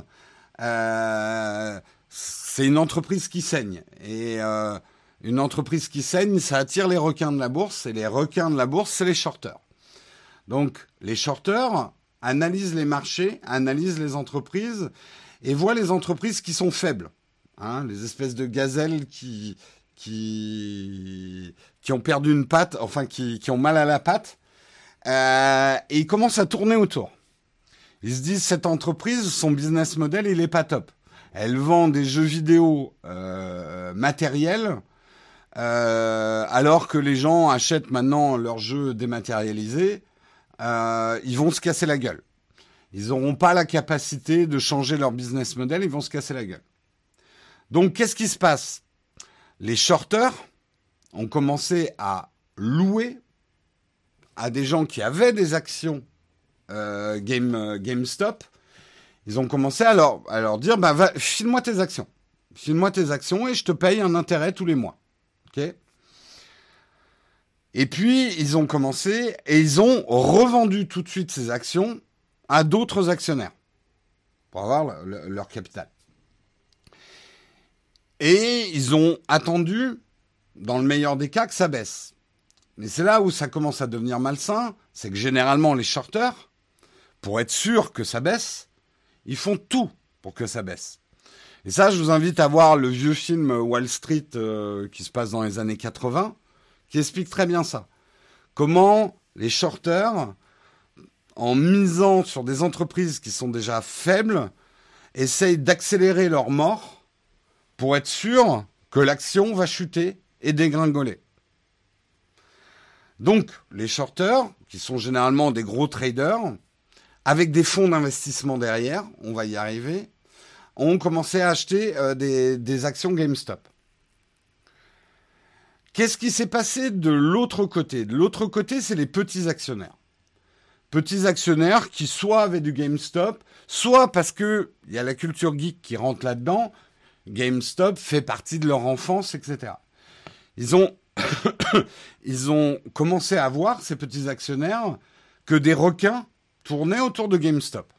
euh, c'est une entreprise qui saigne. Et euh, une entreprise qui saigne, ça attire les requins de la bourse. Et les requins de la bourse, c'est les shorters. Donc, les shorters analysent les marchés, analysent les entreprises et voient les entreprises qui sont faibles. Hein, les espèces de gazelles qui, ont perdu une patte, enfin qui, ont mal à la patte, euh, et ils commencent à tourner autour. Ils se disent, cette entreprise, son business model, il est pas top. Elle vend des jeux vidéo euh, matériels, euh, alors que les gens achètent maintenant leurs jeux dématérialisés euh, ils vont se casser la gueule. Ils n'auront pas la capacité de changer leur business model, ils vont se casser la gueule. Donc qu'est-ce qui se passe? Les shorters ont commencé à louer à des gens qui avaient des actions euh, Game, euh, GameStop. Ils ont commencé à leur, à leur dire bah, file-moi tes actions. File-moi tes actions et je te paye un intérêt tous les mois. Et puis, ils ont commencé et ils ont revendu tout de suite ces actions à d'autres actionnaires pour avoir leur capital. Et ils ont attendu, dans le meilleur des cas, que ça baisse. Mais c'est là où ça commence à devenir malsain, c'est que généralement les shorters, pour être sûr que ça baisse, ils font tout pour que ça baisse. Et ça, je vous invite à voir le vieux film Wall Street euh, qui se passe dans les années 80, qui explique très bien ça. Comment les shorters, en misant sur des entreprises qui sont déjà faibles, essayent d'accélérer leur mort pour être sûr que l'action va chuter et dégringoler. Donc, les shorters, qui sont généralement des gros traders, avec des fonds d'investissement derrière, on va y arriver, ont commencé à acheter euh, des, des actions GameStop. Qu'est-ce qui s'est passé de l'autre côté? De l'autre côté, c'est les petits actionnaires. Petits actionnaires qui soit avaient du GameStop, soit parce que il y a la culture geek qui rentre là-dedans. GameStop fait partie de leur enfance, etc. Ils ont, [COUGHS] ils ont commencé à voir ces petits actionnaires que des requins tournaient autour de GameStop.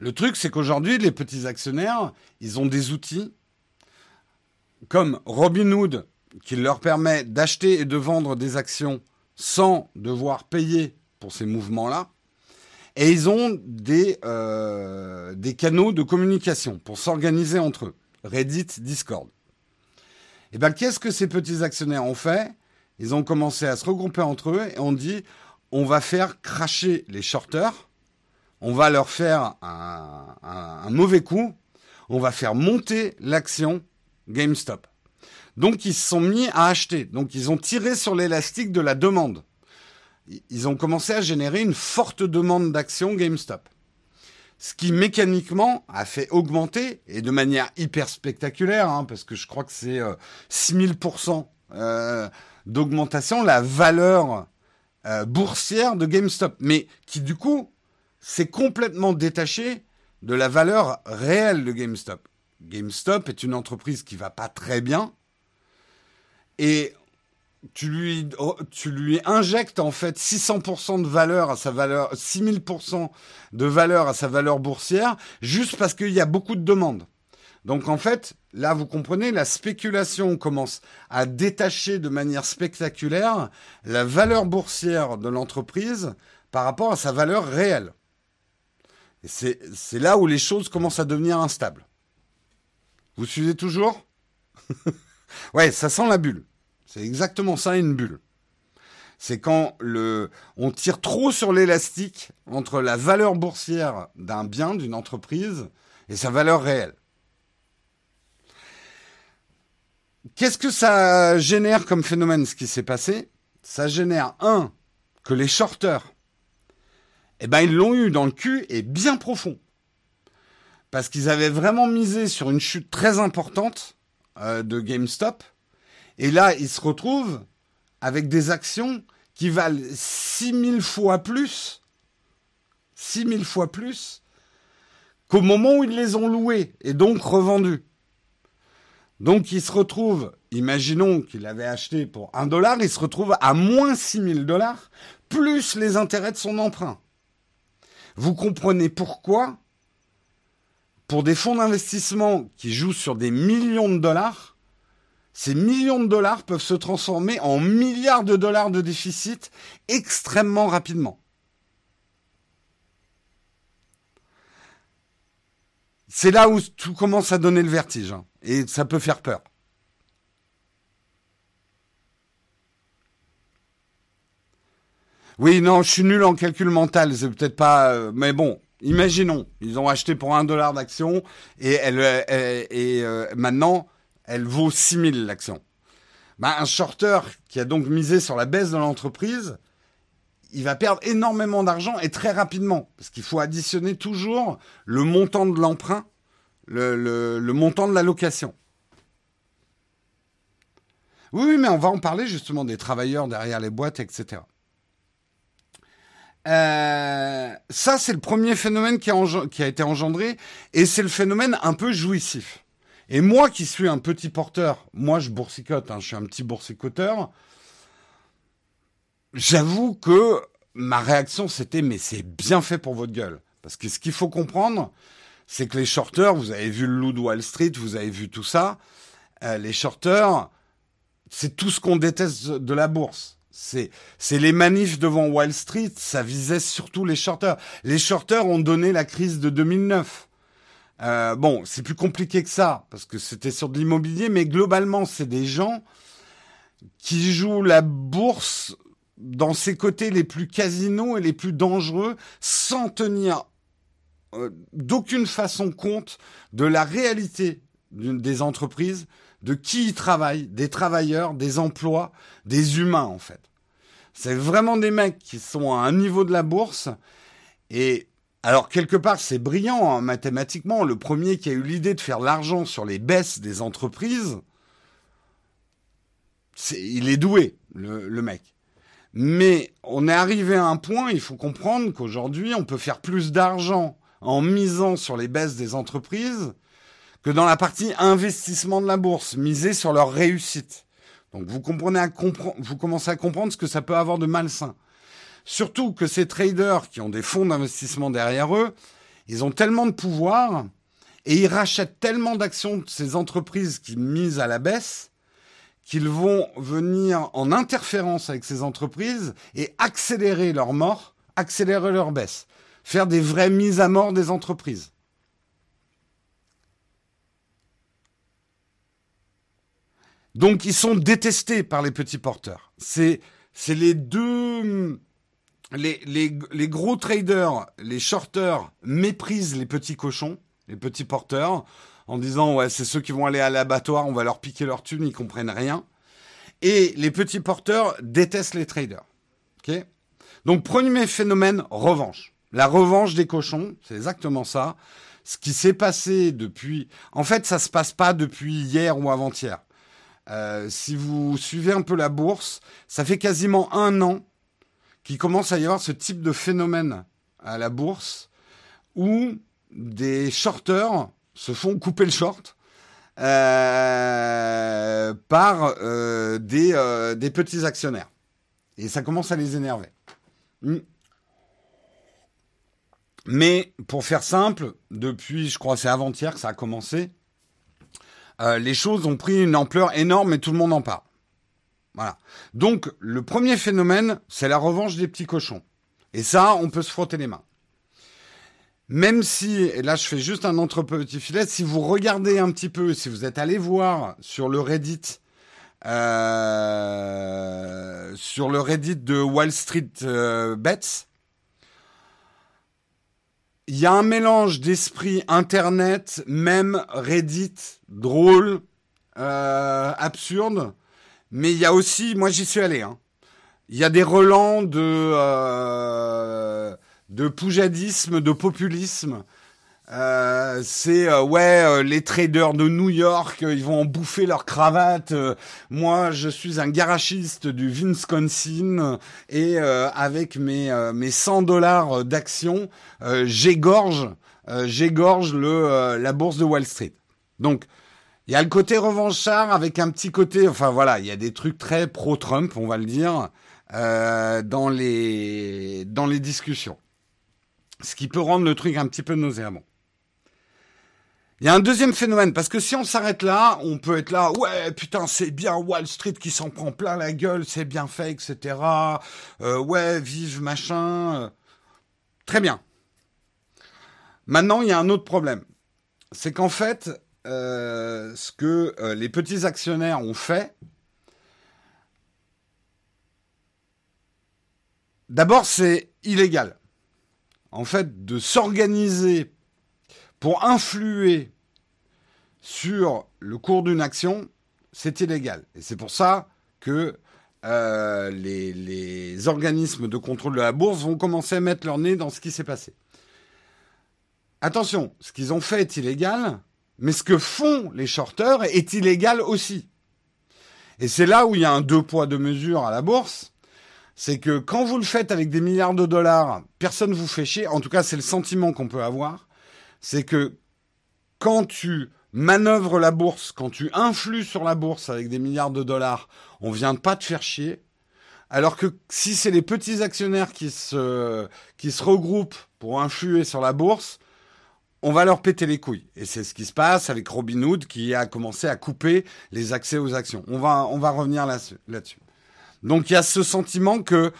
Le truc, c'est qu'aujourd'hui, les petits actionnaires, ils ont des outils comme Robinhood qui leur permet d'acheter et de vendre des actions sans devoir payer pour ces mouvements-là. Et ils ont des, euh, canaux de communication pour s'organiser entre eux. Reddit, Discord. Et eh bien, qu'est-ce que ces petits actionnaires ont fait? Ils ont commencé à se regrouper entre eux et on dit on va faire cracher les shorters, on va leur faire un mauvais coup, on va faire monter l'action GameStop. Donc ils se sont mis à acheter. Donc ils ont tiré sur l'élastique de la demande. Ils ont commencé à générer une forte demande d'actions GameStop. Ce qui mécaniquement a fait augmenter, et de manière hyper spectaculaire, hein, parce que je crois que c'est 6000% euh, euh, d'augmentation, la valeur euh, boursière de GameStop. Mais qui du coup s'est complètement détaché de la valeur réelle de GameStop. GameStop est une entreprise qui va pas très bien, et tu lui, oh, tu lui injectes en fait 600% de valeur à sa valeur, 6000% de valeur à sa valeur boursière, juste parce qu'il y a beaucoup de demandes. Donc en fait, là vous comprenez, la spéculation commence à détacher de manière spectaculaire la valeur boursière de l'entreprise par rapport à sa valeur réelle. Et c'est là où les choses commencent à devenir instables. Vous suivez toujours? [LAUGHS] Ouais, ça sent la bulle. C'est exactement ça une bulle. C'est quand le, on tire trop sur l'élastique entre la valeur boursière d'un bien, d'une entreprise, et sa valeur réelle. Qu'est-ce que ça génère comme phénomène, ce qui s'est passé? Ça génère, un, que les shorters, eh ben, ils l'ont eu dans le cul et bien profond. Parce qu'ils avaient vraiment misé sur une chute très importante euh, de GameStop. Et là, ils se retrouvent avec des actions qui valent 6000 fois plus, 6000 fois plus qu'au moment où ils les ont louées et donc revendues. Donc ils se retrouvent, imaginons qu'il avait acheté pour 1 dollar, il se retrouve à moins 6000 dollars, plus les intérêts de son emprunt. Vous comprenez pourquoi pour des fonds d'investissement qui jouent sur des millions de dollars, ces millions de dollars peuvent se transformer en milliards de dollars de déficit extrêmement rapidement. C'est là où tout commence à donner le vertige, hein, et ça peut faire peur. Oui, non, je suis nul en calcul mental, c'est peut-être pas... Euh, mais bon, Imaginons, ils ont acheté pour un dollar d'action et, euh, euh, maintenant, elle vaut 6 000 l'action. Ben, un shorter qui a donc misé sur la baisse de l'entreprise, il va perdre énormément d'argent et très rapidement, parce qu'il faut additionner toujours le montant de l'emprunt, le, montant de la location. Oui, mais on va en parler justement des travailleurs derrière les boîtes, etc. Euh, ça, c'est le premier phénomène qui a, été engendré, et c'est le phénomène un peu jouissif. Et moi qui suis un petit porteur, moi je boursicote, hein, je suis un petit boursicoteur, j'avoue que ma réaction c'était mais c'est bien fait pour votre gueule. Parce que ce qu'il faut comprendre, c'est que les shorters, vous avez vu le loup de Wall Street, vous avez vu tout ça, euh, les shorters, c'est tout ce qu'on déteste de la bourse. C'est, les manifs devant Wall Street, ça visait surtout les shorters. Les shorters ont donné la crise de 2009. Euh, bon, c'est plus compliqué que ça, parce que c'était sur de l'immobilier, mais globalement, c'est des gens qui jouent la bourse dans ses côtés les plus casinos et les plus dangereux, sans tenir euh, d'aucune façon compte de la réalité des entreprises, de qui y travaille, des travailleurs, des emplois, des humains en fait. C'est vraiment des mecs qui sont à un niveau de la bourse et alors quelque part c'est brillant hein, mathématiquement. Le premier qui a eu l'idée de faire l'argent sur les baisses des entreprises, il est doué le mec. Mais on est arrivé à un point, il faut comprendre qu'aujourd'hui, on peut faire plus d'argent en misant sur les baisses des entreprises que dans la partie investissement de la bourse, miser sur leur réussite. Donc vous commencez à comprendre ce que ça peut avoir de malsain. Surtout que ces traders qui ont des fonds d'investissement derrière eux, ils ont tellement de pouvoir et ils rachètent tellement d'actions de ces entreprises qui misent à la baisse qu'ils vont venir en interférence avec ces entreprises et accélérer leur mort, accélérer leur baisse, faire des vraies mises à mort des entreprises. Donc ils sont détestés par les petits porteurs. C'est les deux les, les, gros traders, les shorters méprisent les petits cochons, les petits porteurs, en disant ouais c'est ceux qui vont aller à l'abattoir, on va leur piquer leur thune, ils comprennent rien. Et les petits porteurs détestent les traders. Donc premier phénomène, revanche. La revanche des cochons, c'est exactement ça. Ce qui s'est passé depuis, en fait ça se passe pas depuis hier ou avant-hier. Euh, si vous suivez un peu la bourse, ça fait quasiment un an qu'il commence à y avoir ce type de phénomène à la bourse où des shorters se font couper le short euh, par euh, des, des, petits actionnaires. Et ça commence à les énerver. Hmm. Mais pour faire simple, depuis, je crois, c'est avant-hier que ça a commencé, euh, les choses ont pris une ampleur énorme et tout le monde en parle. Voilà. Donc, le premier phénomène, c'est la revanche des petits cochons. Et ça, on peut se frotter les mains. Même si, et là je fais juste un entre petit filet, si vous regardez un petit peu, si vous êtes allé voir sur le Reddit, euh, sur le Reddit de Wall Street euh, Bets, il y a un mélange d'esprit internet, même Reddit, drôle, euh, absurde, mais il y a aussi, moi j'y suis allé, hein. il y a des relents de euh, de poujadisme, de populisme, euh, c'est euh, ouais euh, les traders de New York ils vont en bouffer leur cravate moi je suis un garagiste du Wisconsin et avec mes mes 100 dollars d'action j'égorge j'égorge le la bourse de Wall Street. Donc il y a le côté revanchard avec un petit côté enfin voilà il y a des trucs très pro Trump on va le dire dans les dans les discussions. Ce qui peut rendre le truc un petit peu nauséabond. Il y a un deuxième phénomène, parce que si on s'arrête là, on peut être là, ouais, putain, c'est bien Wall Street qui s'en prend plein la gueule, c'est bien fait, etc. Euh, ouais, vive machin. Très bien. Maintenant, il y a un autre problème. C'est qu'en fait, euh, ce que euh, les petits actionnaires ont fait, d'abord, c'est illégal. En fait, de s'organiser pour influer sur le cours d'une action, c'est illégal. Et c'est pour ça que euh, les, organismes de contrôle de la bourse vont commencer à mettre leur nez dans ce qui s'est passé. Attention, ce qu'ils ont fait est illégal, mais ce que font les shorters est illégal aussi. Et c'est là où il y a un deux poids deux mesures à la bourse. C'est que quand vous le faites avec des milliards de dollars, personne vous fait chier. En tout cas, c'est le sentiment qu'on peut avoir c'est que quand tu manœuvres la bourse, quand tu influes sur la bourse avec des milliards de dollars, on vient pas te faire chier. Alors que si c'est les petits actionnaires qui se, regroupent pour influer sur la bourse, on va leur péter les couilles. Et c'est ce qui se passe avec Robinhood qui a commencé à couper les accès aux actions. On va, on va revenir là-dessus. Donc il y a ce sentiment que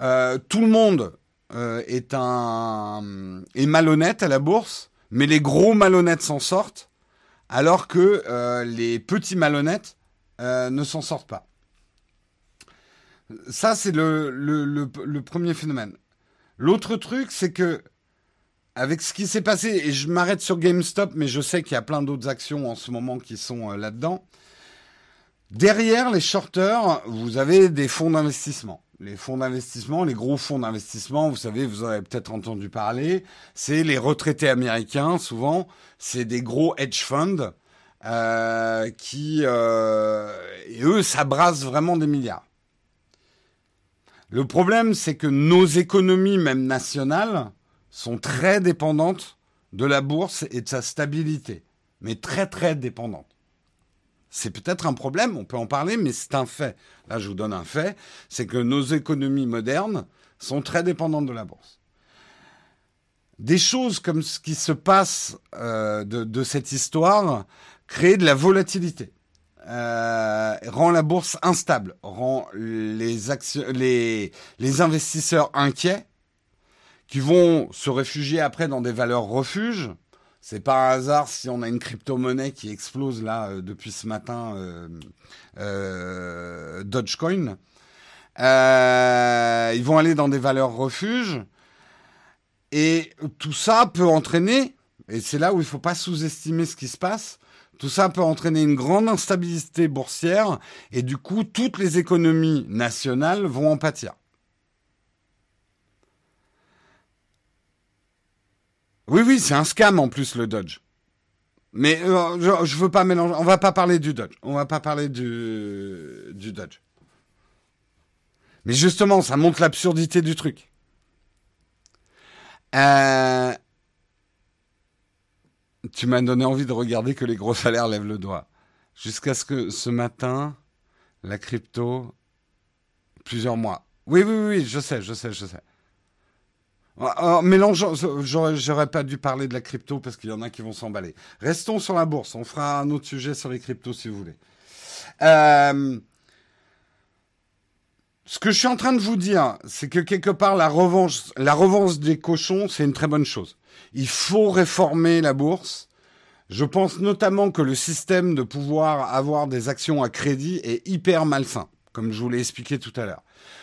euh, tout le monde euh, est malhonnête à la bourse, mais les gros malhonnêtes s'en sortent, alors que euh, les petits malhonnêtes ne s'en sortent pas. Ça, c'est le, le, le, premier phénomène. L'autre truc, c'est que avec ce qui s'est passé, et je m'arrête sur GameStop, mais je sais qu'il y a plein d'autres actions en ce moment qui sont là-dedans. Derrière les shorters, vous avez des fonds d'investissement. Les fonds d'investissement, les gros fonds d'investissement, vous savez, vous en avez peut-être entendu parler, c'est les retraités américains, souvent, c'est des gros hedge funds euh, qui, euh, eux, ça brasse vraiment des milliards. Le problème, c'est que nos économies, même nationales, sont très dépendantes de la bourse et de sa stabilité, mais très très dépendantes. C'est peut-être un problème, on peut en parler, mais c'est un fait. Là, je vous donne un fait, c'est que nos économies modernes sont très dépendantes de la bourse. Des choses comme ce qui se passe euh, de, cette histoire créent de la volatilité, euh, rend la bourse instable, rend les, les, les investisseurs inquiets, qui vont se réfugier après dans des valeurs refuges, c'est pas un hasard si on a une crypto-monnaie qui explose là euh, depuis ce matin, euh, euh, Dogecoin. ils vont aller dans des valeurs refuges. Et tout ça peut entraîner, et c'est là où il ne faut pas sous-estimer ce qui se passe, tout ça peut entraîner une grande instabilité boursière, et du coup, toutes les économies nationales vont en pâtir. Oui, oui, c'est un scam en plus le Dodge. Mais euh, je, je, veux pas mélanger. On va pas parler du Dodge. On va pas parler du, du Dodge. Mais justement, ça montre l'absurdité du truc. Euh, tu m'as donné envie de regarder que les gros salaires lèvent le doigt. Jusqu'à ce que ce matin, la crypto, plusieurs mois. Oui, oui, oui, je sais, je sais, je sais. Mélangeant, j'aurais pas dû parler de la crypto parce qu'il y en a qui vont s'emballer. Restons sur la bourse. On fera un autre sujet sur les cryptos si vous voulez. Euh, ce que je suis en train de vous dire, c'est que quelque part la revanche, la revanche des cochons, c'est une très bonne chose. Il faut réformer la bourse. Je pense notamment que le système de pouvoir avoir des actions à crédit est hyper malsain, comme je vous l'ai expliqué tout à l'heure.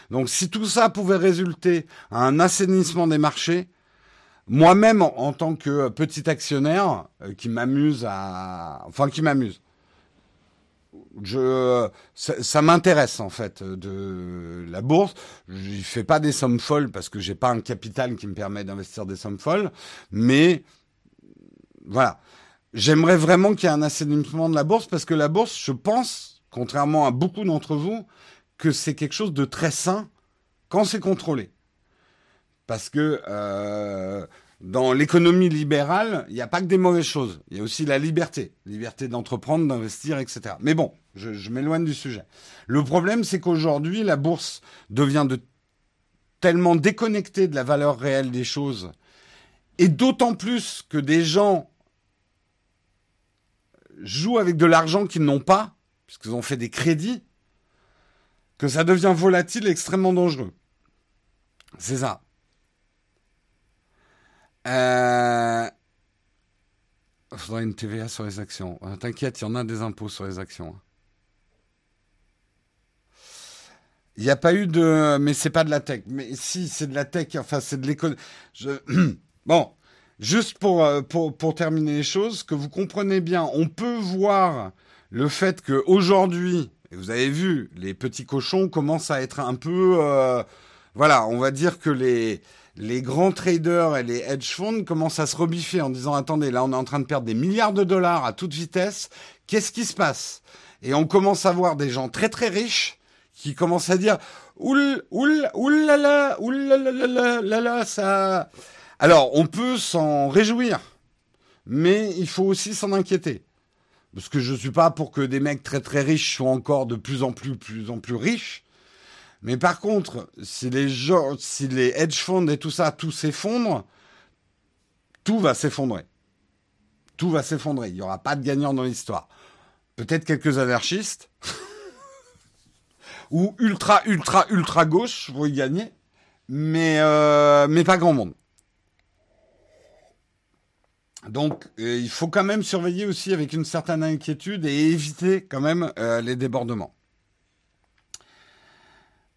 Donc si tout ça pouvait résulter à un assainissement des marchés, moi-même en, tant que petit actionnaire euh, qui m'amuse à, enfin qui m'amuse, je, ça, m'intéresse en fait de la bourse. Je fais pas des sommes folles parce que j'ai pas un capital qui me permet d'investir des sommes folles, mais voilà. J'aimerais vraiment qu'il y ait un assainissement de la bourse parce que la bourse, je pense, contrairement à beaucoup d'entre vous, que c'est quelque chose de très sain quand c'est contrôlé. Parce que euh, dans l'économie libérale, il n'y a pas que des mauvaises choses. Il y a aussi la liberté. Liberté d'entreprendre, d'investir, etc. Mais bon, je, m'éloigne du sujet. Le problème, c'est qu'aujourd'hui, la bourse devient de tellement déconnectée de la valeur réelle des choses. Et d'autant plus que des gens jouent avec de l'argent qu'ils n'ont pas, puisqu'ils ont fait des crédits, que ça devient volatile et extrêmement dangereux. C'est ça. Euh... Faudrait une TVA sur les actions. Euh, t'inquiète, il y en a des impôts sur les actions. Il n'y a pas eu de... Mais c'est pas de la tech. Mais si, c'est de la tech. Enfin, c'est de l'économie. [CLEARS THROAT] Bon, juste pour, euh, pour, pour terminer les choses, que vous comprenez bien, on peut voir le fait qu'aujourd'hui, et vous avez vu, les petits cochons commencent à être un peu... Euh, voilà, on va dire que les, les grands traders et les hedge funds commencent à se rebiffer en disant, attendez, là on est en train de perdre des milliards de dollars à toute vitesse, qu'est-ce qui se passe? Et on commence à voir des gens très très riches qui commencent à dire, oul, oul, oulala, oulala, là, ça... Alors, on peut s'en réjouir, mais il faut aussi s'en inquiéter. Parce que je suis pas pour que des mecs très très riches soient encore de plus en plus, plus en plus riches. Mais par contre, si les gens, si les hedge funds et tout ça, tout s'effondre, tout va s'effondrer. Tout va s'effondrer. Il n'y aura pas de gagnant dans l'histoire. Peut-être quelques anarchistes. [LAUGHS] ou ultra, ultra, ultra gauche vont y gagner. Mais, euh, mais pas grand monde. Donc, euh, il faut quand même surveiller aussi avec une certaine inquiétude et éviter quand même euh, les débordements.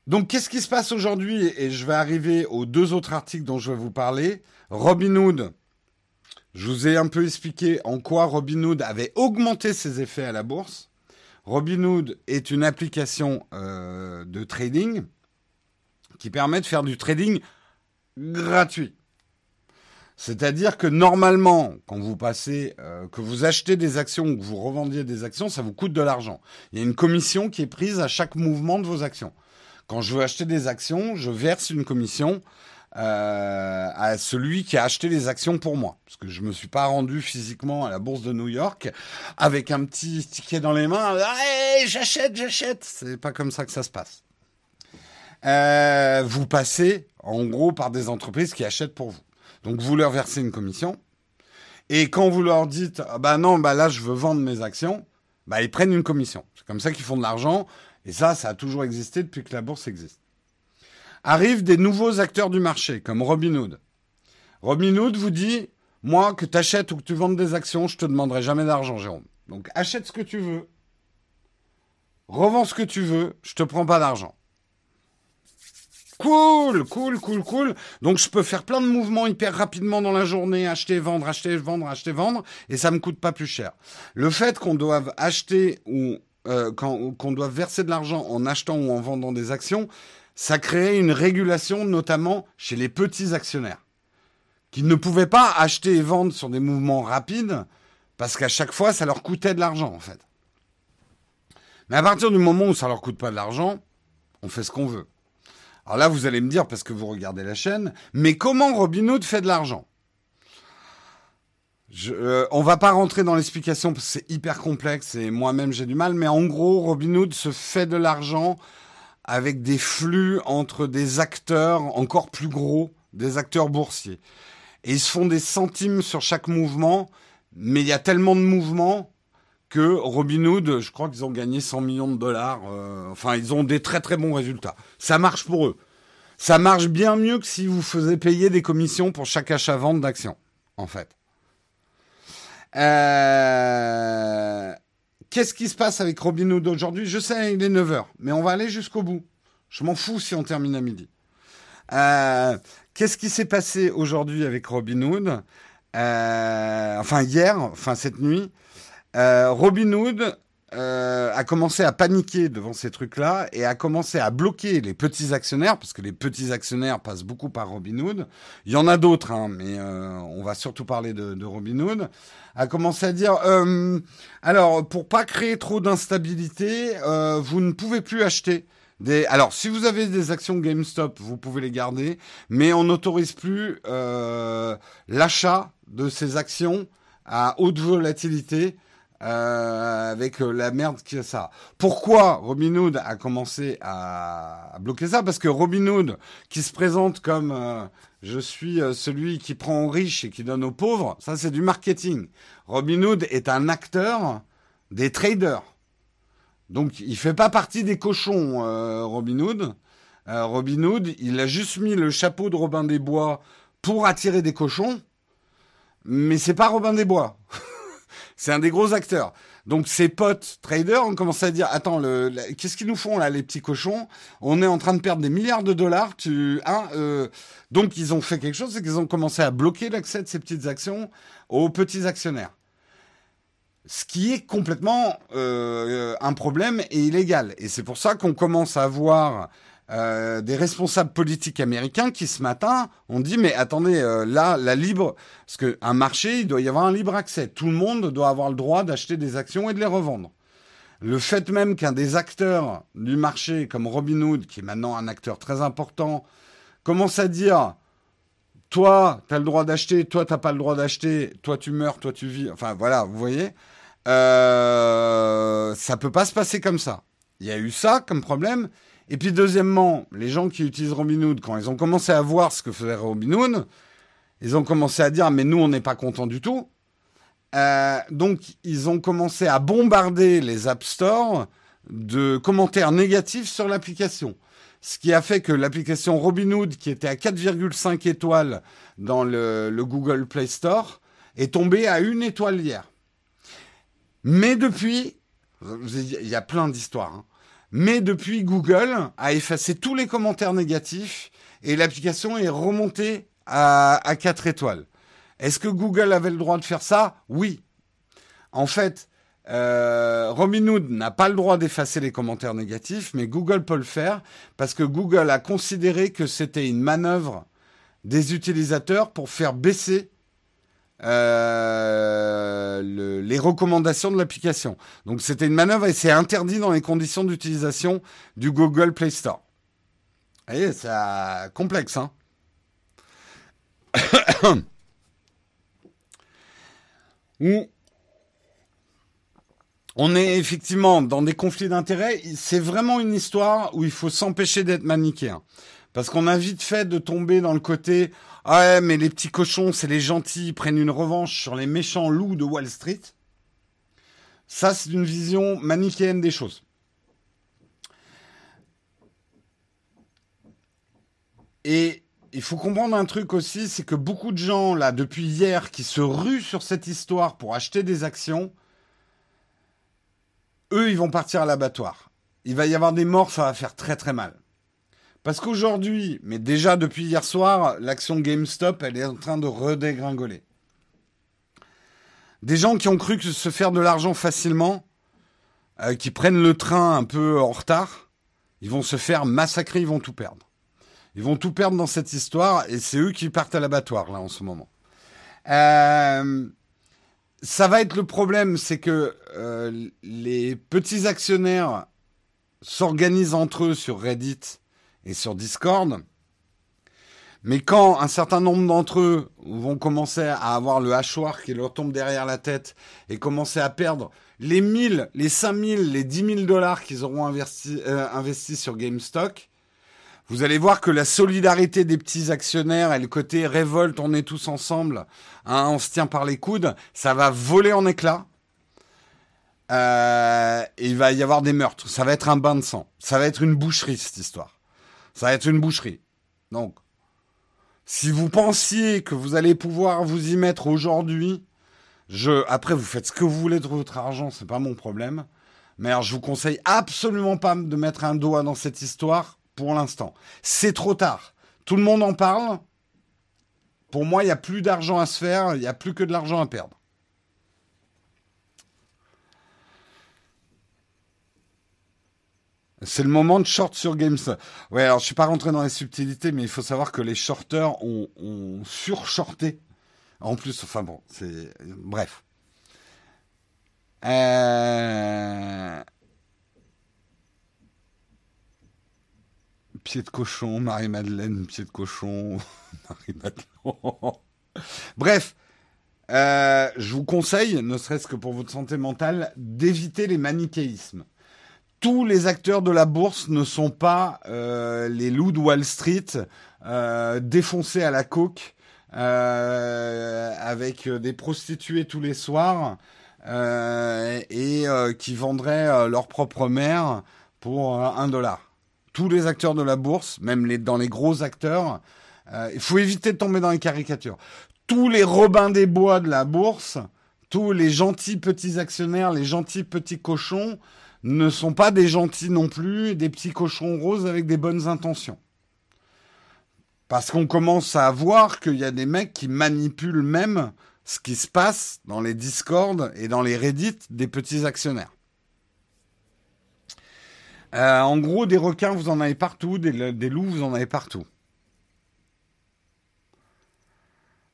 Donc, qu'est-ce qui se passe aujourd'hui? Et je vais arriver aux deux autres articles dont je vais vous parler. Robinhood, je vous ai un peu expliqué en quoi Robinhood avait augmenté ses effets à la bourse. Robinhood est une application euh, de trading qui permet de faire du trading gratuit. C'est-à-dire que normalement, quand vous passez, euh, que vous achetez des actions ou que vous revendiez des actions, ça vous coûte de l'argent. Il y a une commission qui est prise à chaque mouvement de vos actions. Quand je veux acheter des actions, je verse une commission euh, à celui qui a acheté les actions pour moi. Parce que je me suis pas rendu physiquement à la bourse de New York avec un petit ticket dans les mains. Hey, j'achète, j'achète. C'est pas comme ça que ça se passe. Euh, vous passez en gros par des entreprises qui achètent pour vous. Donc vous leur versez une commission. Et quand vous leur dites, ah bah non, bah là je veux vendre mes actions, bah ils prennent une commission. C'est comme ça qu'ils font de l'argent. Et ça, ça a toujours existé depuis que la bourse existe. Arrivent des nouveaux acteurs du marché, comme Robinhood. Robinhood vous dit, moi, que tu achètes ou que tu vendes des actions, je te demanderai jamais d'argent, Jérôme. Donc achète ce que tu veux, revends ce que tu veux, je te prends pas d'argent. Cool, cool, cool, cool. Donc je peux faire plein de mouvements hyper rapidement dans la journée, acheter, vendre, acheter, vendre, acheter, vendre, et ça me coûte pas plus cher. Le fait qu'on doive acheter ou euh, qu'on doive verser de l'argent en achetant ou en vendant des actions, ça crée une régulation, notamment chez les petits actionnaires, qui ne pouvaient pas acheter et vendre sur des mouvements rapides, parce qu'à chaque fois, ça leur coûtait de l'argent, en fait. Mais à partir du moment où ça leur coûte pas de l'argent, on fait ce qu'on veut. Alors là, vous allez me dire, parce que vous regardez la chaîne, mais comment Robinhood fait de l'argent? Je, euh, on va pas rentrer dans l'explication parce que c'est hyper complexe et moi-même j'ai du mal, mais en gros, Robinhood se fait de l'argent avec des flux entre des acteurs encore plus gros, des acteurs boursiers. Et ils se font des centimes sur chaque mouvement, mais il y a tellement de mouvements que Robinhood, je crois qu'ils ont gagné 100 millions de dollars. Euh, enfin, ils ont des très très bons résultats. Ça marche pour eux. Ça marche bien mieux que si vous faisiez payer des commissions pour chaque achat-vente d'actions, en fait. Euh, Qu'est-ce qui se passe avec Robinhood aujourd'hui? Je sais, il est 9h, mais on va aller jusqu'au bout. Je m'en fous si on termine à midi. Euh, Qu'est-ce qui s'est passé aujourd'hui avec Robinhood euh, Enfin, hier, enfin cette nuit. Euh, Robinhood euh, a commencé à paniquer devant ces trucs-là et a commencé à bloquer les petits actionnaires, parce que les petits actionnaires passent beaucoup par Robinhood. Il y en a d'autres, hein, mais euh, on va surtout parler de, de Robinhood. A commencé à dire, euh, alors pour pas créer trop d'instabilité, euh, vous ne pouvez plus acheter. Des... Alors, si vous avez des actions GameStop, vous pouvez les garder, mais on n'autorise plus euh, l'achat de ces actions à haute volatilité euh, avec euh, la merde a ça. Pourquoi Robinhood a commencé à, bloquer ça? Parce que Robinhood, qui se présente comme euh, je suis celui qui prend aux riches et qui donne aux pauvres, ça c'est du marketing. Robinhood est un acteur des traders. Donc il fait pas partie des cochons, Robinhood. Robinhood, il a juste mis le chapeau de Robin des Bois pour attirer des cochons, mais c'est pas Robin des Bois. [LAUGHS] C'est un des gros acteurs. Donc ses potes traders ont commencé à dire attends le, qu'est-ce qu'ils nous font là les petits cochons? On est en train de perdre des milliards de dollars. Hein, euh... donc ils ont fait quelque chose, c'est qu'ils ont commencé à bloquer l'accès de ces petites actions aux petits actionnaires. Ce qui est complètement euh, un problème et illégal. Et c'est pour ça qu'on commence à voir euh, des responsables politiques américains qui ce matin ont dit mais attendez euh, là la libre parce qu'un marché il doit y avoir un libre accès. Tout le monde doit avoir le droit d'acheter des actions et de les revendre. Le fait même qu'un des acteurs du marché comme Robinhood qui est maintenant un acteur très important commence à dire toi tu as le droit d'acheter toi t'as pas le droit d'acheter toi tu meurs toi tu vis enfin voilà vous voyez. Euh, ça peut pas se passer comme ça. Il y a eu ça comme problème Et puis deuxièmement, les gens qui utilisent Robinhood, quand ils ont commencé à voir ce que faisait Robinhood, ils ont commencé à dire mais nous on n'est pas contents du tout. Euh, donc ils ont commencé à bombarder les App Store de commentaires négatifs sur l'application. Ce qui a fait que l'application Robinhood, qui était à 4,5 étoiles dans le, Google Play Store, est tombée à une étoile hier. Mais depuis, il y a plein d'histoires. Hein. Mais depuis, Google a effacé tous les commentaires négatifs et l'application est remontée à, à 4 étoiles. Est-ce que Google avait le droit de faire ça? Oui. En fait, euh, Robinhood n'a pas le droit d'effacer les commentaires négatifs, mais Google peut le faire parce que Google a considéré que c'était une manœuvre des utilisateurs pour faire baisser euh, les recommandations de l'application. Donc c'était une manœuvre et c'est interdit dans les conditions d'utilisation du Google Play Store. Vous voyez, c'est complexe, hein [COUGHS] on est effectivement dans des conflits d'intérêts. C'est vraiment une histoire où il faut s'empêcher d'être manichéen. Parce qu'on a vite fait de tomber dans le côté ouais, mais les petits cochons, c'est les gentils, ils prennent une revanche sur les méchants loups de Wall Street. Ça, c'est une vision manichéenne des choses. Et il faut comprendre un truc aussi, c'est que beaucoup de gens, là, depuis hier, qui se ruent sur cette histoire pour acheter des actions, eux, ils vont partir à l'abattoir. Il va y avoir des morts, ça va faire très très mal. Parce qu'aujourd'hui, mais déjà depuis hier soir, l'action GameStop, elle est en train de redégringoler. Des gens qui ont cru que se faire de l'argent facilement, euh, qui prennent le train un peu en retard, ils vont se faire massacrer, ils vont tout perdre. Ils vont tout perdre dans cette histoire et c'est eux qui partent à l'abattoir là en ce moment. Euh, ça va être le problème, c'est que euh, les petits actionnaires s'organisent entre eux sur Reddit et sur Discord. Mais quand un certain nombre d'entre eux vont commencer à avoir le hachoir qui leur tombe derrière la tête et commencer à perdre les 1000, les 5000, les 10 000 dollars qu'ils auront euh, investi sur GameStop, vous allez voir que la solidarité des petits actionnaires et le côté révolte, on est tous ensemble, hein, on se tient par les coudes, ça va voler en éclats. Euh, il va y avoir des meurtres. Ça va être un bain de sang. Ça va être une boucherie, cette histoire. Ça va être une boucherie. Donc, si vous pensiez que vous allez pouvoir vous y mettre aujourd'hui, je, après, vous faites ce que vous voulez de votre argent, c'est pas mon problème. Mais alors, je vous conseille absolument pas de mettre un doigt dans cette histoire pour l'instant. C'est trop tard. Tout le monde en parle. Pour moi, il n'y a plus d'argent à se faire, il n'y a plus que de l'argent à perdre. C'est le moment de short sur GameStop. Ouais, alors je suis pas rentré dans les subtilités, mais il faut savoir que les shorters ont, ont surshorté. En plus, enfin bon, c'est bref. Euh... pied de cochon, Marie-Madeleine, pied de cochon, [LAUGHS] Marie-Madeleine. Bref, euh, je vous conseille, ne serait-ce que pour votre santé mentale, d'éviter les manichéismes. Tous les acteurs de la bourse ne sont pas euh, les loups de Wall Street euh, défoncés à la coke avec des prostituées tous les soirs et qui vendraient leur propre mère pour un dollar tous les acteurs de la bourse, même dans les gros acteurs, euh, il faut éviter de tomber dans les caricatures. Tous les Robins des Bois de la bourse, tous les gentils petits actionnaires, les gentils petits cochons, ne sont pas des gentils non plus, des petits cochons roses avec des bonnes intentions. Parce qu'on commence à voir qu'il y a des mecs qui manipulent même ce qui se passe dans les Discord et dans les Reddit des petits actionnaires. Euh, en gros, des requins, vous en avez partout, des, loups, vous en avez partout.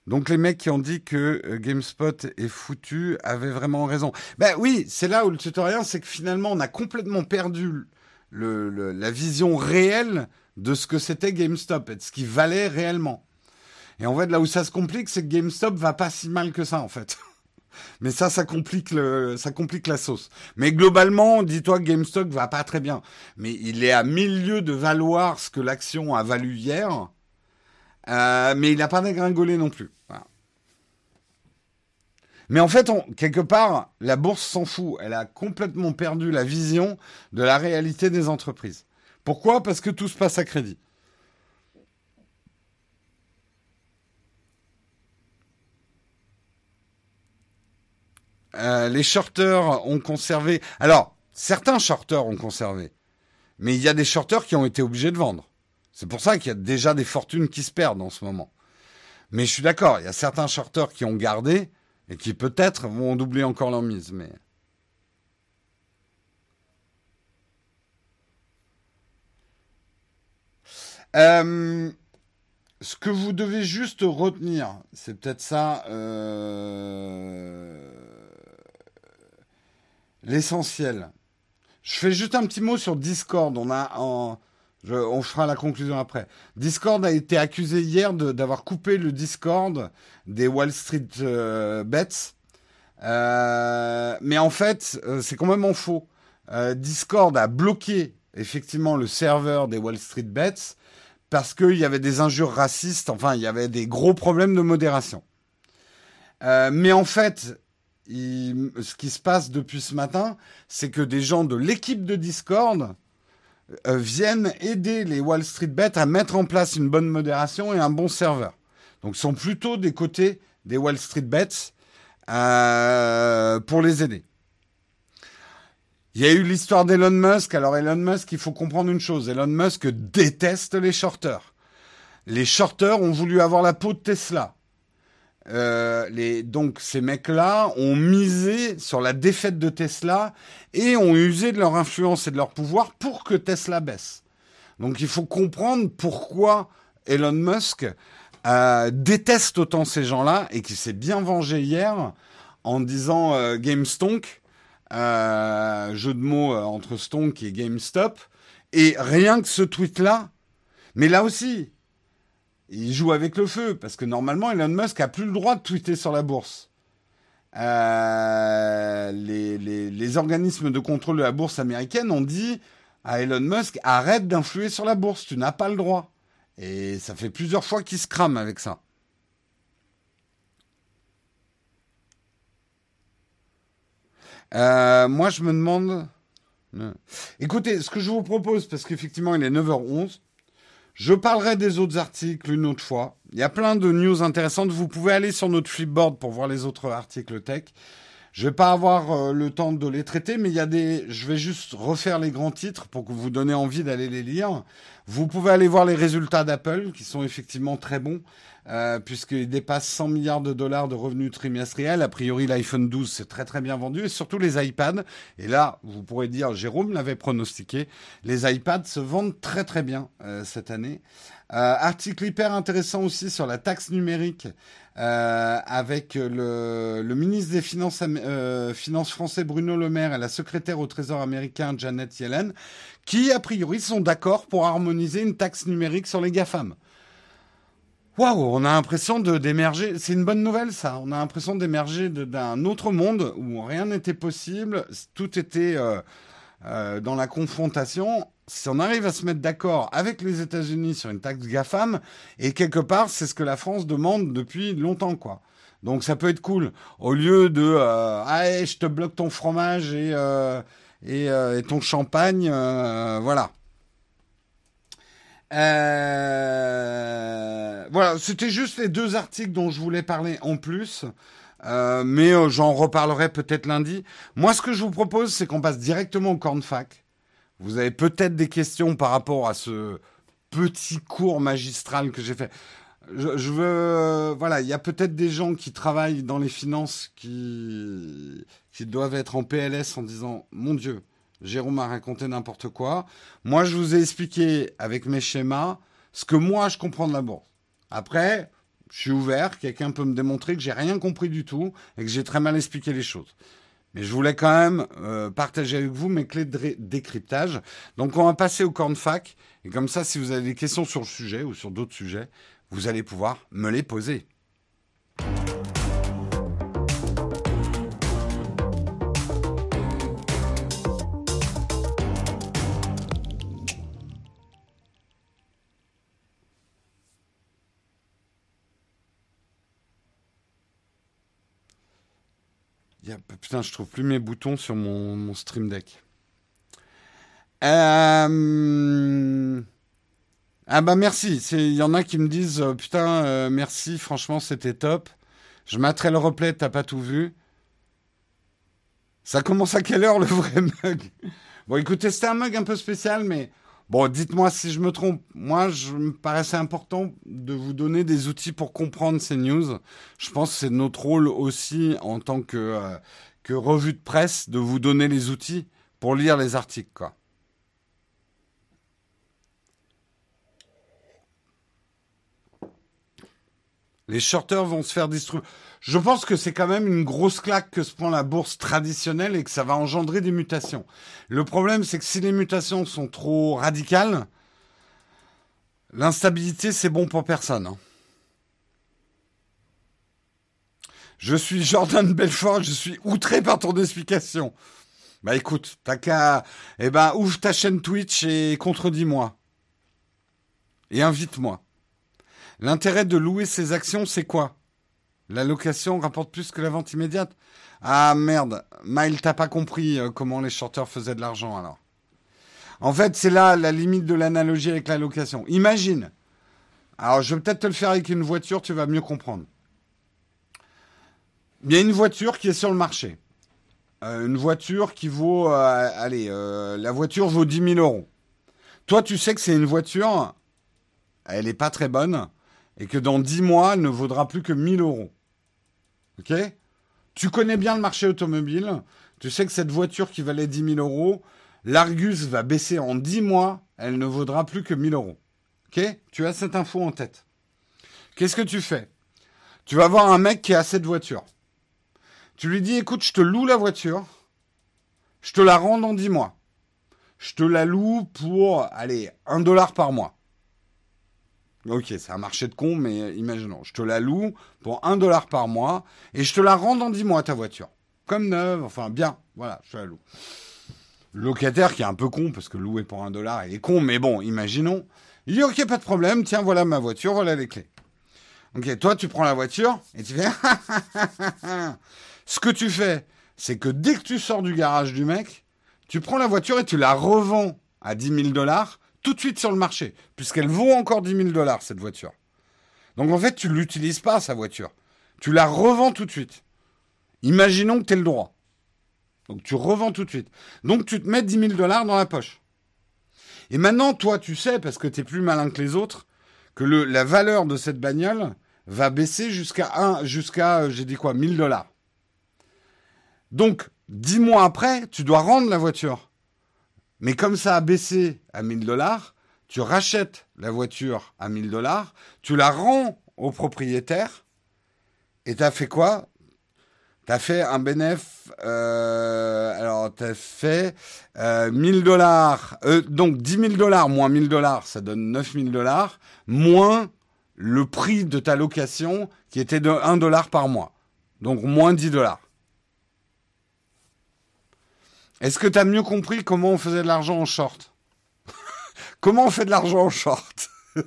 Donc les mecs qui ont dit que euh, GameSpot est foutu avaient vraiment raison. Ben oui, c'est là où le tutoriel, c'est que finalement on a complètement perdu la vision réelle de ce que c'était GameStop et de ce qui valait réellement. Et en fait, là où ça se complique, c'est que GameStop va pas si mal que ça en fait. [LAUGHS] Mais ça, ça complique ça complique la sauce. Mais globalement, dis-toi que GameStop va pas très bien. Mais il est à milieu de valoir ce que l'action a valu hier. Euh, mais il n'a pas dégringolé non plus. Mais en fait, quelque part, la bourse s'en fout. Elle a complètement perdu la vision de la réalité des entreprises. Pourquoi? Parce que tout se passe à crédit. Euh, les shorters ont conservé. Alors, certains shorters ont conservé. Mais il y a des shorters qui ont été obligés de vendre. C'est pour ça qu'il y a déjà des fortunes qui se perdent en ce moment. Mais je suis d'accord, il y a certains shorters qui ont gardé et qui peut-être vont doubler encore leur mise. Mais euh, ce que vous devez juste retenir, c'est peut-être ça euh, l'essentiel. Je fais juste un petit mot sur Discord. On a en, on fera la conclusion après. Discord a été accusé hier d'avoir coupé le Discord des Wall Street euh, Bets. Euh, mais en fait, euh, c'est quand même en faux. Discord a bloqué effectivement le serveur des Wall Street Bets parce qu'il y avait des injures racistes, enfin il y avait des gros problèmes de modération. mais en fait, ce qui se passe depuis ce matin, c'est que des gens de l'équipe de Discord viennent aider les Wall Street Bets à mettre en place une bonne modération et un bon serveur. Donc, sont plutôt des côtés des Wall Street Bets euh, pour les aider. Il y a eu l'histoire d'Elon Musk. Alors, Elon Musk, il faut comprendre une chose. Elon Musk déteste les shorters. Les shorters ont voulu avoir la peau de Tesla. Euh, donc ces mecs-là ont misé sur la défaite de Tesla et ont usé de leur influence et de leur pouvoir pour que Tesla baisse. Donc il faut comprendre pourquoi Elon Musk euh, déteste autant ces gens-là et qu'il s'est bien vengé hier en disant euh, GameStonk, euh, jeu de mots entre Stonk et GameStop. Et rien que ce tweet-là, mais là aussi, il joue avec le feu, parce que normalement, Elon Musk a plus le droit de tweeter sur la bourse. Euh, les, organismes de contrôle de la bourse américaine ont dit à Elon Musk arrête d'influer sur la bourse, tu n'as pas le droit. Et ça fait plusieurs fois qu'il se crame avec ça. Euh, moi, je me demande. Écoutez, ce que je vous propose, parce qu'effectivement, il est 9h11, je parlerai des autres articles une autre fois. Il y a plein de news intéressantes. Vous pouvez aller sur notre flipboard pour voir les autres articles tech. Je vais pas avoir euh, le temps de les traiter, mais il y a des. Je vais juste refaire les grands titres pour que vous donniez envie d'aller les lire. Vous pouvez aller voir les résultats d'Apple, qui sont effectivement très bons. Euh, puisqu'il dépasse 100 milliards de dollars de revenus trimestriels. A priori, l'iPhone 12 c'est très très bien vendu, et surtout les iPads. Et là, vous pourrez dire, Jérôme l'avait pronostiqué, les iPads se vendent très très bien euh, cette année. Euh, article hyper intéressant aussi sur la taxe numérique avec le, le, ministre des Finances, Finances français Bruno Le Maire et la secrétaire au Trésor américain Janet Yellen, qui a priori sont d'accord pour harmoniser une taxe numérique sur les GAFAM. Waouh, on a l'impression d'émerger. C'est une bonne nouvelle, ça. On a l'impression d'émerger d'un autre monde où rien n'était possible, tout était euh, euh, dans la confrontation. Si on arrive à se mettre d'accord avec les États-Unis sur une taxe GAFAM, et quelque part, c'est ce que la France demande depuis longtemps, quoi. Donc ça peut être cool. Au lieu de euh, ah, je te bloque ton fromage et, et, et ton champagne, voilà. Euh, voilà, c'était juste les deux articles dont je voulais parler en plus. Euh, mais euh, j'en reparlerai peut-être lundi. Moi, ce que je vous propose, c'est qu'on passe directement au cornfac. Vous avez peut-être des questions par rapport à ce petit cours magistral que j'ai fait. Je, veux, voilà, il y a peut-être des gens qui travaillent dans les finances qui qui doivent être en PLS en disant, mon Dieu, Jérôme a raconté n'importe quoi. Moi, je vous ai expliqué avec mes schémas ce que moi, je comprends de la bourse. Après, je suis ouvert. Quelqu'un peut me démontrer que j'ai rien compris du tout et que j'ai très mal expliqué les choses. Mais je voulais quand même euh, partager avec vous mes clés de décryptage. Donc, on va passer au cornfac. Et comme ça, si vous avez des questions sur le sujet ou sur d'autres sujets, vous allez pouvoir me les poser. Putain, je trouve plus mes boutons sur mon, Stream Deck. Euh, ah bah merci. Il y en a qui me disent euh, putain euh, merci, franchement c'était top. Je mettrai le replay, t'as pas tout vu. Ça commence à quelle heure le vrai mug? Bon écoutez, c'était un mug un peu spécial, mais Bon, dites-moi si je me trompe. Moi, je me paraissait important de vous donner des outils pour comprendre ces news. Je pense que c'est notre rôle aussi en tant que, euh, revue de presse de vous donner les outils pour lire les articles. Les shorters vont se faire distribuer. Je pense que c'est quand même une grosse claque que se prend la bourse traditionnelle et que ça va engendrer des mutations. Le problème, c'est que si les mutations sont trop radicales, l'instabilité, c'est bon pour personne. Hein. Je suis Jordan Belfort, je suis outré par ton explication. Bah écoute, t'as qu'à... Eh ben, ouvre ta chaîne Twitch et contredis-moi. Et invite-moi. L'intérêt de louer ses actions, c'est quoi? La location rapporte plus que la vente immédiate Ah merde, Mile, t'as pas compris euh, comment les shorters faisaient de l'argent alors. En fait, c'est là la limite de l'analogie avec la location. Imagine. Alors, je vais peut-être te le faire avec une voiture, tu vas mieux comprendre. Il y a une voiture qui est sur le marché. Euh, une voiture qui vaut, euh, allez, la voiture vaut 10 000 euros. Toi, tu sais que c'est une voiture, elle n'est pas très bonne, et que dans 10 mois, elle ne vaudra plus que 1000 euros. Ok Tu connais bien le marché automobile. Tu sais que cette voiture qui valait 10 000 euros, l'Argus va baisser en 10 mois, elle ne vaudra plus que 1000 euros. Ok Tu as cette info en tête. Qu'est-ce que tu fais Tu vas voir un mec qui a cette voiture. Tu lui dis écoute, je te loue la voiture, je te la rends dans 10 mois. Je te la loue pour, allez, 1 dollar par mois. Ok, c'est un marché de con, mais imaginons, je te la loue pour un dollar par mois et je te la rends dans 10 mois ta voiture. Comme neuve, enfin bien, voilà, je te la loue. Locataire qui est un peu con, parce que louer pour un dollar, il est con, mais bon, imaginons. Il dit ok, pas de problème, tiens, voilà ma voiture, voilà les clés. Ok, toi tu prends la voiture et tu fais. [LAUGHS] Ce que tu fais, c'est que dès que tu sors du garage du mec, tu prends la voiture et tu la revends à 10 000 dollars tout de suite sur le marché, puisqu'elle vaut encore 10 000 dollars, cette voiture. Donc en fait, tu ne l'utilises pas, sa voiture. Tu la revends tout de suite. Imaginons que tu es le droit. Donc tu revends tout de suite. Donc tu te mets 10 000 dollars dans la poche. Et maintenant, toi, tu sais, parce que tu es plus malin que les autres, que le, la valeur de cette bagnole va baisser jusqu'à 1, jusqu'à, euh, j'ai dit quoi, 1000 dollars. Donc, 10 mois après, tu dois rendre la voiture. Mais comme ça a baissé à 1000 dollars, tu rachètes la voiture à 1000 dollars, tu la rends au propriétaire, et tu as fait quoi? Tu as fait un bénéfice, euh, alors tu as fait euh, 1000 dollars, euh, donc 10 000 dollars moins 1000 dollars, ça donne 9000 dollars, moins le prix de ta location qui était de 1 dollar par mois. Donc moins 10 dollars. Est-ce que tu as mieux compris comment on faisait de l'argent en short [LAUGHS] Comment on fait de l'argent en short [LAUGHS]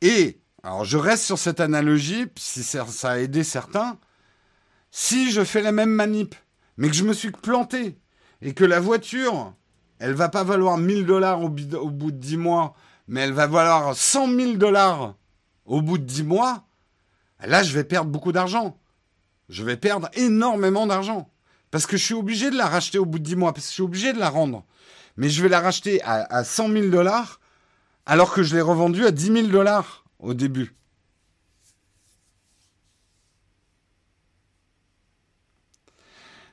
Et, alors je reste sur cette analogie, si ça, a aidé certains, si je fais la même manip, mais que je me suis planté, et que la voiture, elle va pas valoir 1000 dollars au, bout de 10 mois, mais elle va valoir 100 000 dollars au bout de 10 mois, Là, je vais perdre beaucoup d'argent. Je vais perdre énormément d'argent. Parce que je suis obligé de la racheter au bout de 10 mois, parce que je suis obligé de la rendre. Mais je vais la racheter à, à 100 000 dollars, alors que je l'ai revendue à 10 000 dollars au début.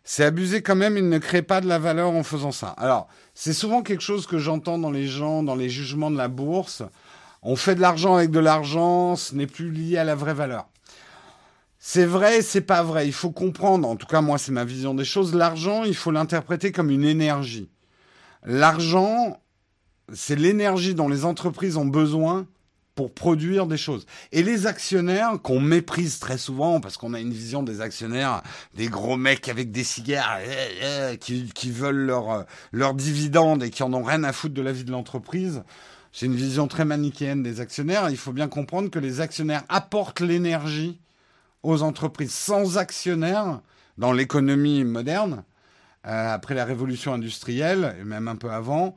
C'est abusé quand même, il ne crée pas de la valeur en faisant ça. Alors, c'est souvent quelque chose que j'entends dans les gens, dans les jugements de la bourse. On fait de l'argent avec de l'argent, ce n'est plus lié à la vraie valeur. C'est vrai, c'est pas vrai. Il faut comprendre, en tout cas moi c'est ma vision des choses, l'argent, il faut l'interpréter comme une énergie. L'argent, c'est l'énergie dont les entreprises ont besoin pour produire des choses. Et les actionnaires, qu'on méprise très souvent, parce qu'on a une vision des actionnaires, des gros mecs avec des cigares, euh, euh, qui, veulent leur, leur dividende et qui en ont rien à foutre de la vie de l'entreprise, C'est une vision très manichéenne des actionnaires. Il faut bien comprendre que les actionnaires apportent l'énergie aux entreprises. Sans actionnaires, dans l'économie moderne, euh, après la révolution industrielle, et même un peu avant,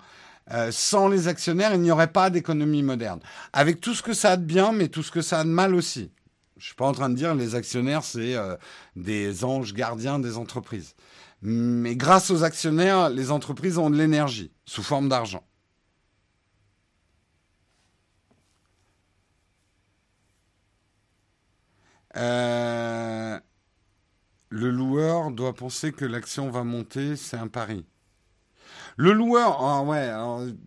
euh, sans les actionnaires, il n'y aurait pas d'économie moderne. Avec tout ce que ça a de bien, mais tout ce que ça a de mal aussi. Je suis pas en train de dire les actionnaires, c'est euh, des anges gardiens des entreprises. Mais grâce aux actionnaires, les entreprises ont de l'énergie sous forme d'argent. Euh, le loueur doit penser que l'action va monter, c'est un pari. Le loueur, ah ouais,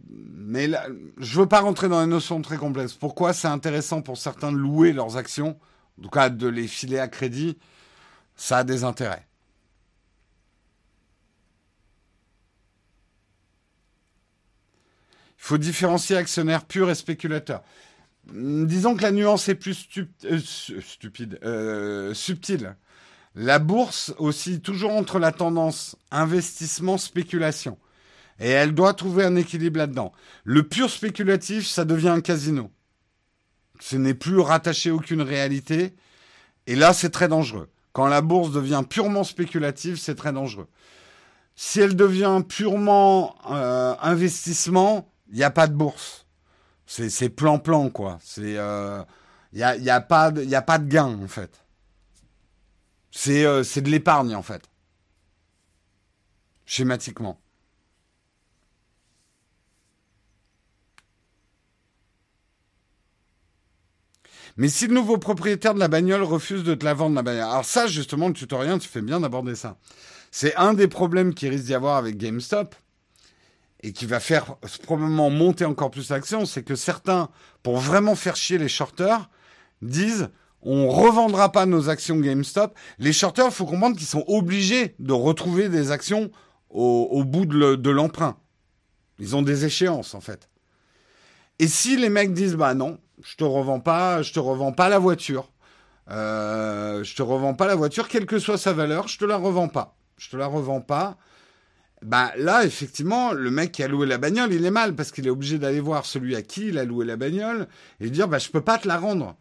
mais je veux pas rentrer dans les notions très complexes. Pourquoi c'est intéressant pour certains de louer leurs actions, en tout cas de les filer à crédit, ça a des intérêts. Il faut différencier actionnaire pur et spéculateur. Disons que la nuance est plus euh, stupide, euh, subtile. La bourse aussi toujours entre la tendance investissement-spéculation. Et elle doit trouver un équilibre là-dedans. Le pur spéculatif, ça devient un casino. Ce n'est plus rattaché à aucune réalité. Et là, c'est très dangereux. Quand la bourse devient purement spéculative, c'est très dangereux. Si elle devient purement euh, investissement, il n'y a pas de bourse. C'est plan-plan, quoi. C'est, il euh, n'y a, y a, pas de, a pas de gain, en fait. C'est euh, de l'épargne, en fait. Schématiquement. Mais si le nouveau propriétaire de la bagnole refuse de te la vendre, la bagnole. Alors ça, justement, le tutoriel, tu fais bien d'aborder ça. C'est un des problèmes qui risque d'y avoir avec GameStop et qui va faire probablement monter encore plus l'action, c'est que certains, pour vraiment faire chier les shorters, disent on revendra pas nos actions GameStop. Les shorters, il faut comprendre qu'ils sont obligés de retrouver des actions au, bout de l'emprunt. Ils ont des échéances en fait. Et si les mecs disent bah non, je te revends pas, je te revends pas la voiture, euh, je te revends pas la voiture, quelle que soit sa valeur, je te la revends pas, je te la revends pas. Bah là, effectivement, le mec qui a loué la bagnole, il est mal parce qu'il est obligé d'aller voir celui à qui il a loué la bagnole et dire bah je peux pas te la rendre.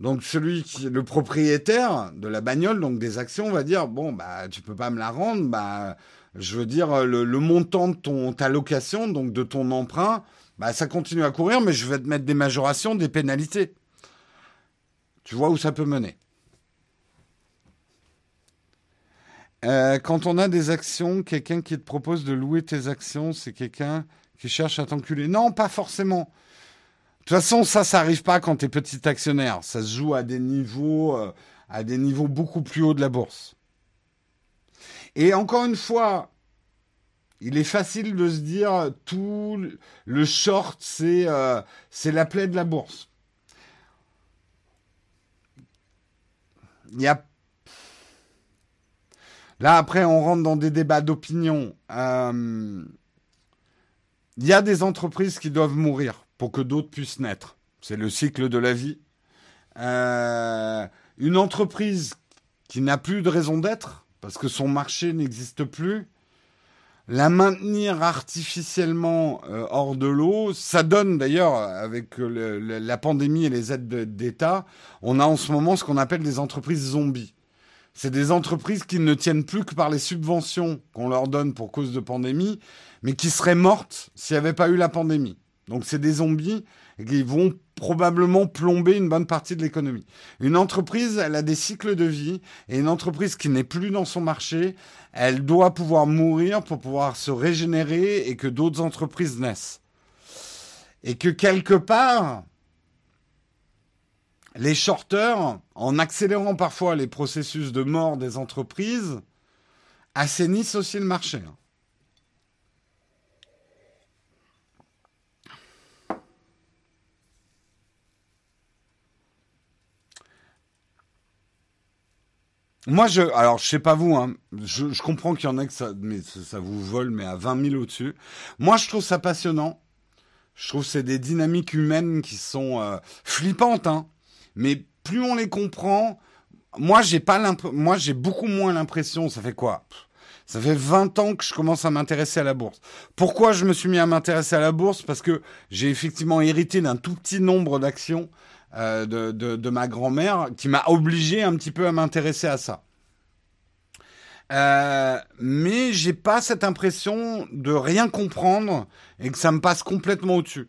Donc celui qui le propriétaire de la bagnole, donc des actions, va dire bon bah tu peux pas me la rendre, bah je veux dire le, montant de ton ta location, donc de ton emprunt, bah ça continue à courir, mais je vais te mettre des majorations, des pénalités. Tu vois où ça peut mener. Euh, quand on a des actions, quelqu'un qui te propose de louer tes actions, c'est quelqu'un qui cherche à t'enculer. Non, pas forcément. De toute façon, ça, ça n'arrive pas quand tu es petit actionnaire. Ça se joue à des niveaux, euh, à des niveaux beaucoup plus hauts de la bourse. Et encore une fois, il est facile de se dire tout le short, c'est euh, la plaie de la bourse. Il y a Là, après, on rentre dans des débats d'opinion. Euh, il y a des entreprises qui doivent mourir pour que d'autres puissent naître. C'est le cycle de la vie. Euh, une entreprise qui n'a plus de raison d'être, parce que son marché n'existe plus, la maintenir artificiellement euh, hors de l'eau, ça donne d'ailleurs, avec la pandémie et les aides d'État, on a en ce moment ce qu'on appelle des entreprises zombies. C'est des entreprises qui ne tiennent plus que par les subventions qu'on leur donne pour cause de pandémie, mais qui seraient mortes s'il n'y avait pas eu la pandémie. Donc c'est des zombies qui vont probablement plomber une bonne partie de l'économie. Une entreprise, elle a des cycles de vie, et une entreprise qui n'est plus dans son marché, elle doit pouvoir mourir pour pouvoir se régénérer et que d'autres entreprises naissent. Et que quelque part, les shorters, en accélérant parfois les processus de mort des entreprises, assainissent aussi le marché. Hein. Moi, je, alors, je sais pas vous, hein, je, comprends qu'il y en a que ça, mais ça, vous vole, mais à 20 000 au-dessus. Moi, je trouve ça passionnant. Je trouve que c'est des dynamiques humaines qui sont euh, flippantes, hein. Mais plus on les comprend, moi j'ai pas moi j'ai beaucoup moins l'impression. Ça fait quoi? Ça fait 20 ans que je commence à m'intéresser à la bourse. Pourquoi je me suis mis à m'intéresser à la bourse? Parce que j'ai effectivement hérité d'un tout petit nombre d'actions euh, de, de, ma grand-mère qui m'a obligé un petit peu à m'intéresser à ça. Euh, mais j'ai pas cette impression de rien comprendre et que ça me passe complètement au-dessus.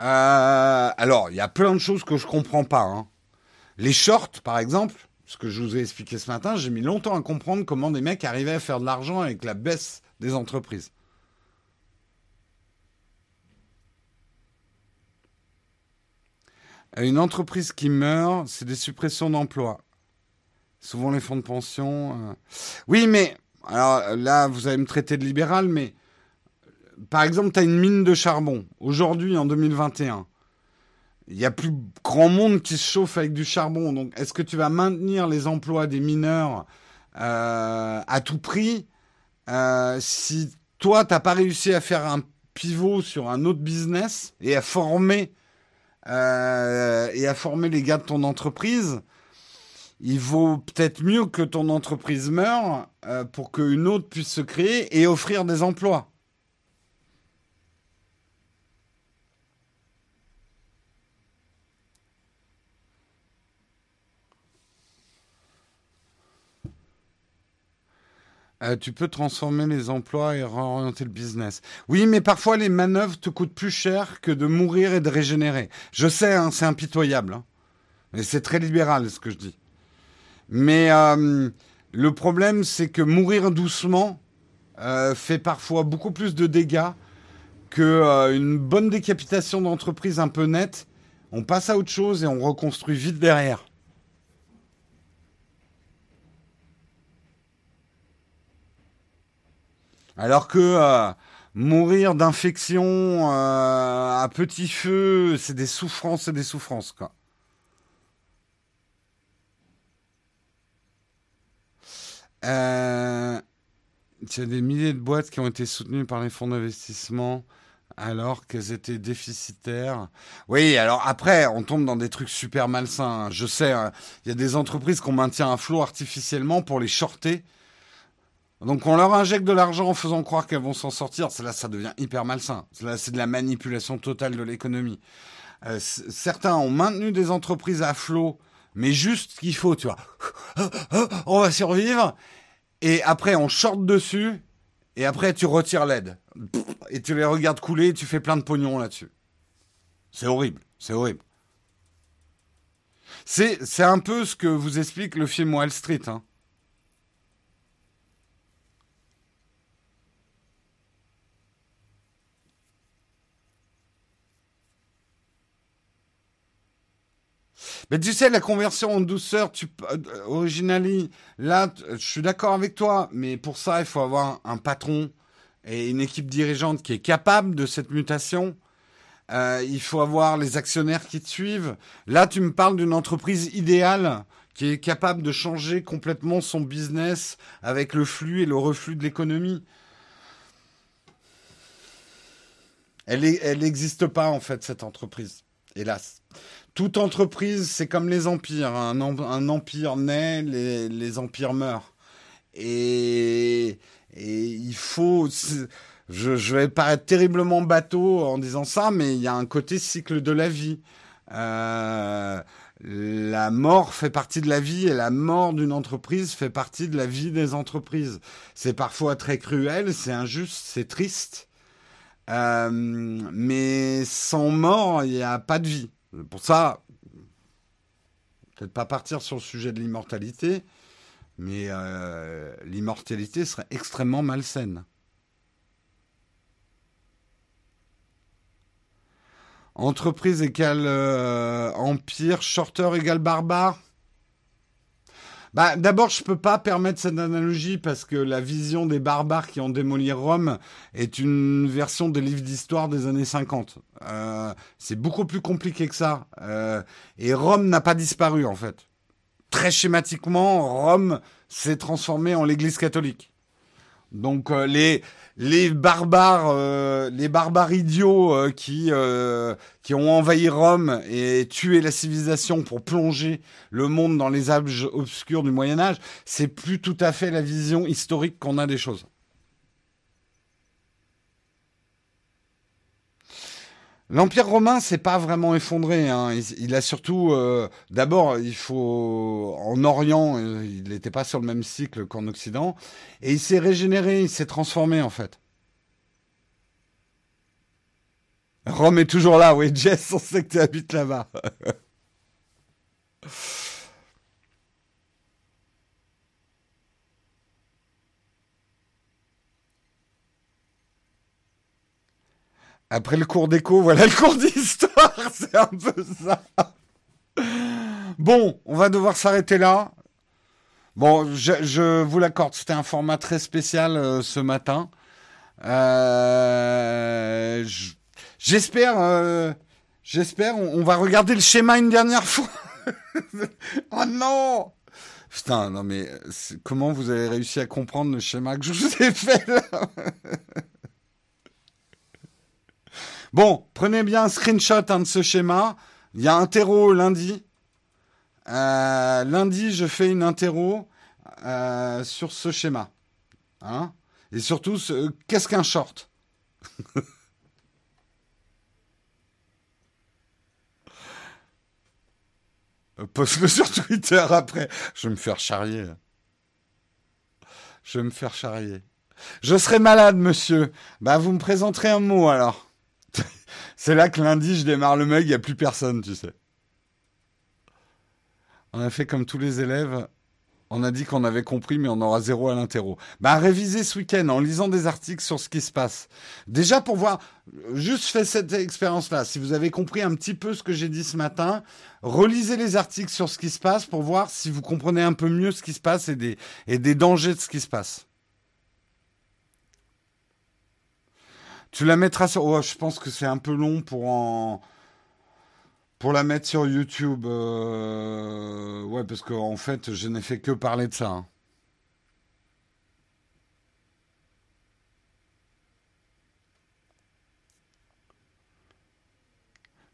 Euh, alors, il y a plein de choses que je comprends pas. Hein. Les shorts, par exemple, ce que je vous ai expliqué ce matin, j'ai mis longtemps à comprendre comment des mecs arrivaient à faire de l'argent avec la baisse des entreprises. Une entreprise qui meurt, c'est des suppressions d'emplois. Souvent les fonds de pension. Euh. Oui, mais alors là, vous allez me traiter de libéral, mais par exemple, tu as une mine de charbon. Aujourd'hui, en 2021, il y a plus grand monde qui se chauffe avec du charbon. Donc, est-ce que tu vas maintenir les emplois des mineurs euh, à tout prix euh, si toi, t'as pas réussi à faire un pivot sur un autre business et à former euh, et à former les gars de ton entreprise il vaut peut-être mieux que ton entreprise meure pour qu'une autre puisse se créer et offrir des emplois. Euh, tu peux transformer les emplois et réorienter le business. Oui, mais parfois les manœuvres te coûtent plus cher que de mourir et de régénérer. Je sais, hein, c'est impitoyable. Hein. Et c'est très libéral ce que je dis. Mais euh, le problème, c'est que mourir doucement euh, fait parfois beaucoup plus de dégâts qu'une bonne décapitation d'entreprise un peu nette. On passe à autre chose et on reconstruit vite derrière. Alors que euh, mourir d'infection euh, à petit feu, c'est des souffrances et des souffrances, quoi. Euh, il y a des milliers de boîtes qui ont été soutenues par les fonds d'investissement alors qu'elles étaient déficitaires. Oui, alors après, on tombe dans des trucs super malsains. Je sais, hein. il y a des entreprises qu'on maintient un flot artificiellement pour les shorter donc on leur injecte de l'argent en faisant croire qu'elles vont s'en sortir. Là, ça devient hyper malsain. Là, c'est de la manipulation totale de l'économie. Euh, certains ont maintenu des entreprises à flot, mais juste ce qu'il faut, tu vois. [LAUGHS] on va survivre. Et après, on short dessus. Et après, tu retires l'aide. Et tu les regardes couler et tu fais plein de pognon là-dessus. C'est horrible. C'est horrible. C'est, un peu ce que vous explique le film Wall Street. Hein. Mais tu sais, la conversion en douceur, tu, euh, là, je suis d'accord avec toi, mais pour ça, il faut avoir un patron et une équipe dirigeante qui est capable de cette mutation. Euh, il faut avoir les actionnaires qui te suivent. Là, tu me parles d'une entreprise idéale qui est capable de changer complètement son business avec le flux et le reflux de l'économie. Elle n'existe pas, en fait, cette entreprise. Hélas toute entreprise, c'est comme les empires. Un, empire naît, les, empires meurent. Et, il faut. Je, vais paraître terriblement bateau en disant ça, mais il y a un côté cycle de la vie. Euh, la mort fait partie de la vie et la mort d'une entreprise fait partie de la vie des entreprises. C'est parfois très cruel, c'est injuste, c'est triste. Euh, mais sans mort, il n'y a pas de vie. Pour ça, peut-être pas partir sur le sujet de l'immortalité, mais euh, l'immortalité serait extrêmement malsaine. Entreprise égale euh, empire, shorter égale barbare? Bah, d'abord, je peux pas permettre cette analogie parce que la vision des barbares qui ont démoli Rome est une version des livres d'histoire des années 50. Euh, c'est beaucoup plus compliqué que ça. Euh, et Rome n'a pas disparu, en fait. Très schématiquement, Rome s'est transformé en l'Église catholique. Donc, euh, les, les barbares, euh, les barbares idiots euh, qui euh, qui ont envahi Rome et tué la civilisation pour plonger le monde dans les âges obscurs du Moyen Âge, c'est plus tout à fait la vision historique qu'on a des choses. L'Empire romain s'est pas vraiment effondré. Hein. Il, a surtout, euh, d'abord, il faut en Orient, euh, il n'était pas sur le même cycle qu'en Occident, et il s'est régénéré, il s'est transformé en fait. Rome est toujours là, oui, Jess, on sait que tu habites là-bas. [LAUGHS] Après le cours d'écho, voilà le cours d'histoire. [LAUGHS] C'est un peu ça. Bon, on va devoir s'arrêter là. Bon, je, vous l'accorde, c'était un format très spécial euh, ce matin. Euh, j'espère, euh, j'espère, on, va regarder le schéma une dernière fois. [LAUGHS] oh non Putain, non mais comment vous avez réussi à comprendre le schéma que je vous ai fait là? [LAUGHS] Bon, prenez bien un screenshot hein, de ce schéma. Il y a un terreau lundi. Euh, lundi, je fais une interro euh, sur ce schéma. Hein Et surtout, qu'est-ce qu'un short? [LAUGHS] Poste-le sur Twitter après. Je vais me faire charrier. Je vais me faire charrier. Je serai malade, monsieur. Bah, vous me présenterez un mot alors. C'est là que lundi, je démarre le mug, il n'y a plus personne, tu sais. On a fait comme tous les élèves. On a dit qu'on avait compris, mais on aura zéro à l'interro. Bah, réviser ce week-end en lisant des articles sur ce qui se passe. Déjà pour voir, juste fait cette expérience-là. Si vous avez compris un petit peu ce que j'ai dit ce matin, relisez les articles sur ce qui se passe pour voir si vous comprenez un peu mieux ce qui se passe et des, et des dangers de ce qui se passe. Tu la mettras sur. Je pense que c'est un peu long pour en. Pour la mettre sur YouTube. Euh, ouais, parce qu'en fait, je n'ai fait que parler de ça. Hein.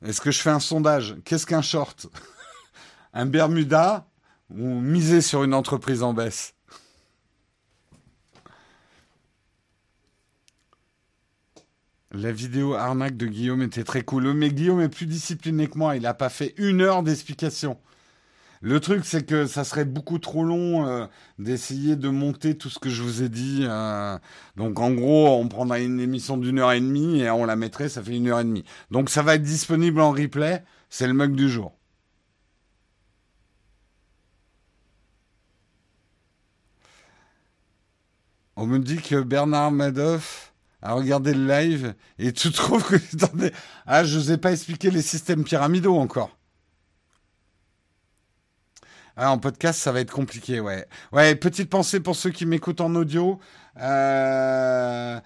Est-ce que je fais un sondage? Qu'est-ce qu'un short? [LAUGHS] Un Bermuda ou miser sur une entreprise en baisse? La vidéo arnaque de Guillaume était très cool. Mais Guillaume est plus discipliné que moi. Il n'a pas fait une heure d'explication. Le truc, c'est que ça serait beaucoup trop long euh, d'essayer de monter tout ce que je vous ai dit. Euh. donc, en gros, on prendrait une émission d'une heure et demie et on la mettrait, ça fait une heure et demie. Donc, ça va être disponible en replay. C'est le mug du jour. On me dit que Bernard Madoff à regarder le live et tu [LAUGHS] trouves que ah je vous ai pas expliqué les systèmes pyramidaux encore. Ah, en podcast, ça va être compliqué, ouais. Ouais, petite pensée pour ceux qui m'écoutent en audio. Euh,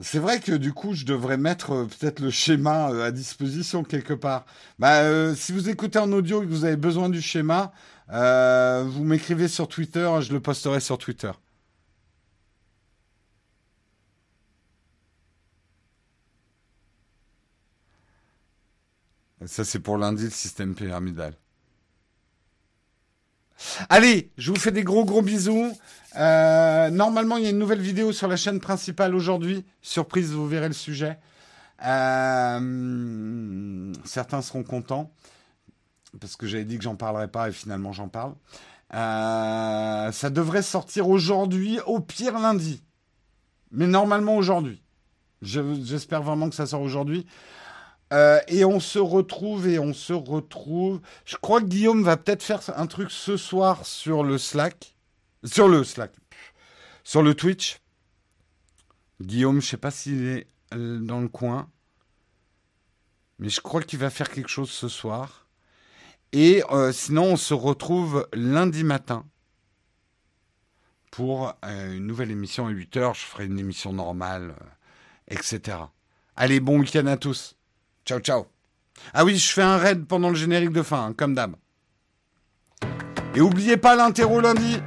c'est vrai que du coup, je devrais mettre euh, peut-être le schéma euh, à disposition quelque part. Bah, si vous écoutez en audio et que vous avez besoin du schéma, vous m'écrivez sur Twitter, je le posterai sur Twitter. Ça, c'est pour lundi, le système pyramidal. Allez, je vous fais des gros gros bisous. Euh, normalement, il y a une nouvelle vidéo sur la chaîne principale aujourd'hui. Surprise, vous verrez le sujet. Euh, certains seront contents parce que j'avais dit que j'en parlerais pas et finalement j'en parle. Euh, ça devrait sortir aujourd'hui, au pire lundi, mais normalement aujourd'hui. J'espère vraiment que ça sort aujourd'hui. Euh, et on se retrouve et on se retrouve. Je crois que Guillaume va peut-être faire un truc ce soir sur le Slack. Sur le Slack. Sur le Twitch. Guillaume, je sais pas s'il est euh, dans le coin. Mais je crois qu'il va faire quelque chose ce soir. Et euh, sinon, on se retrouve lundi matin pour une nouvelle émission à 8h. Je ferai une émission normale, etc. Allez, bon week-end à tous. Ciao, ciao. Ah oui, je fais un raid pendant le générique de fin, hein, comme d'hab. Et oubliez pas l'interro lundi.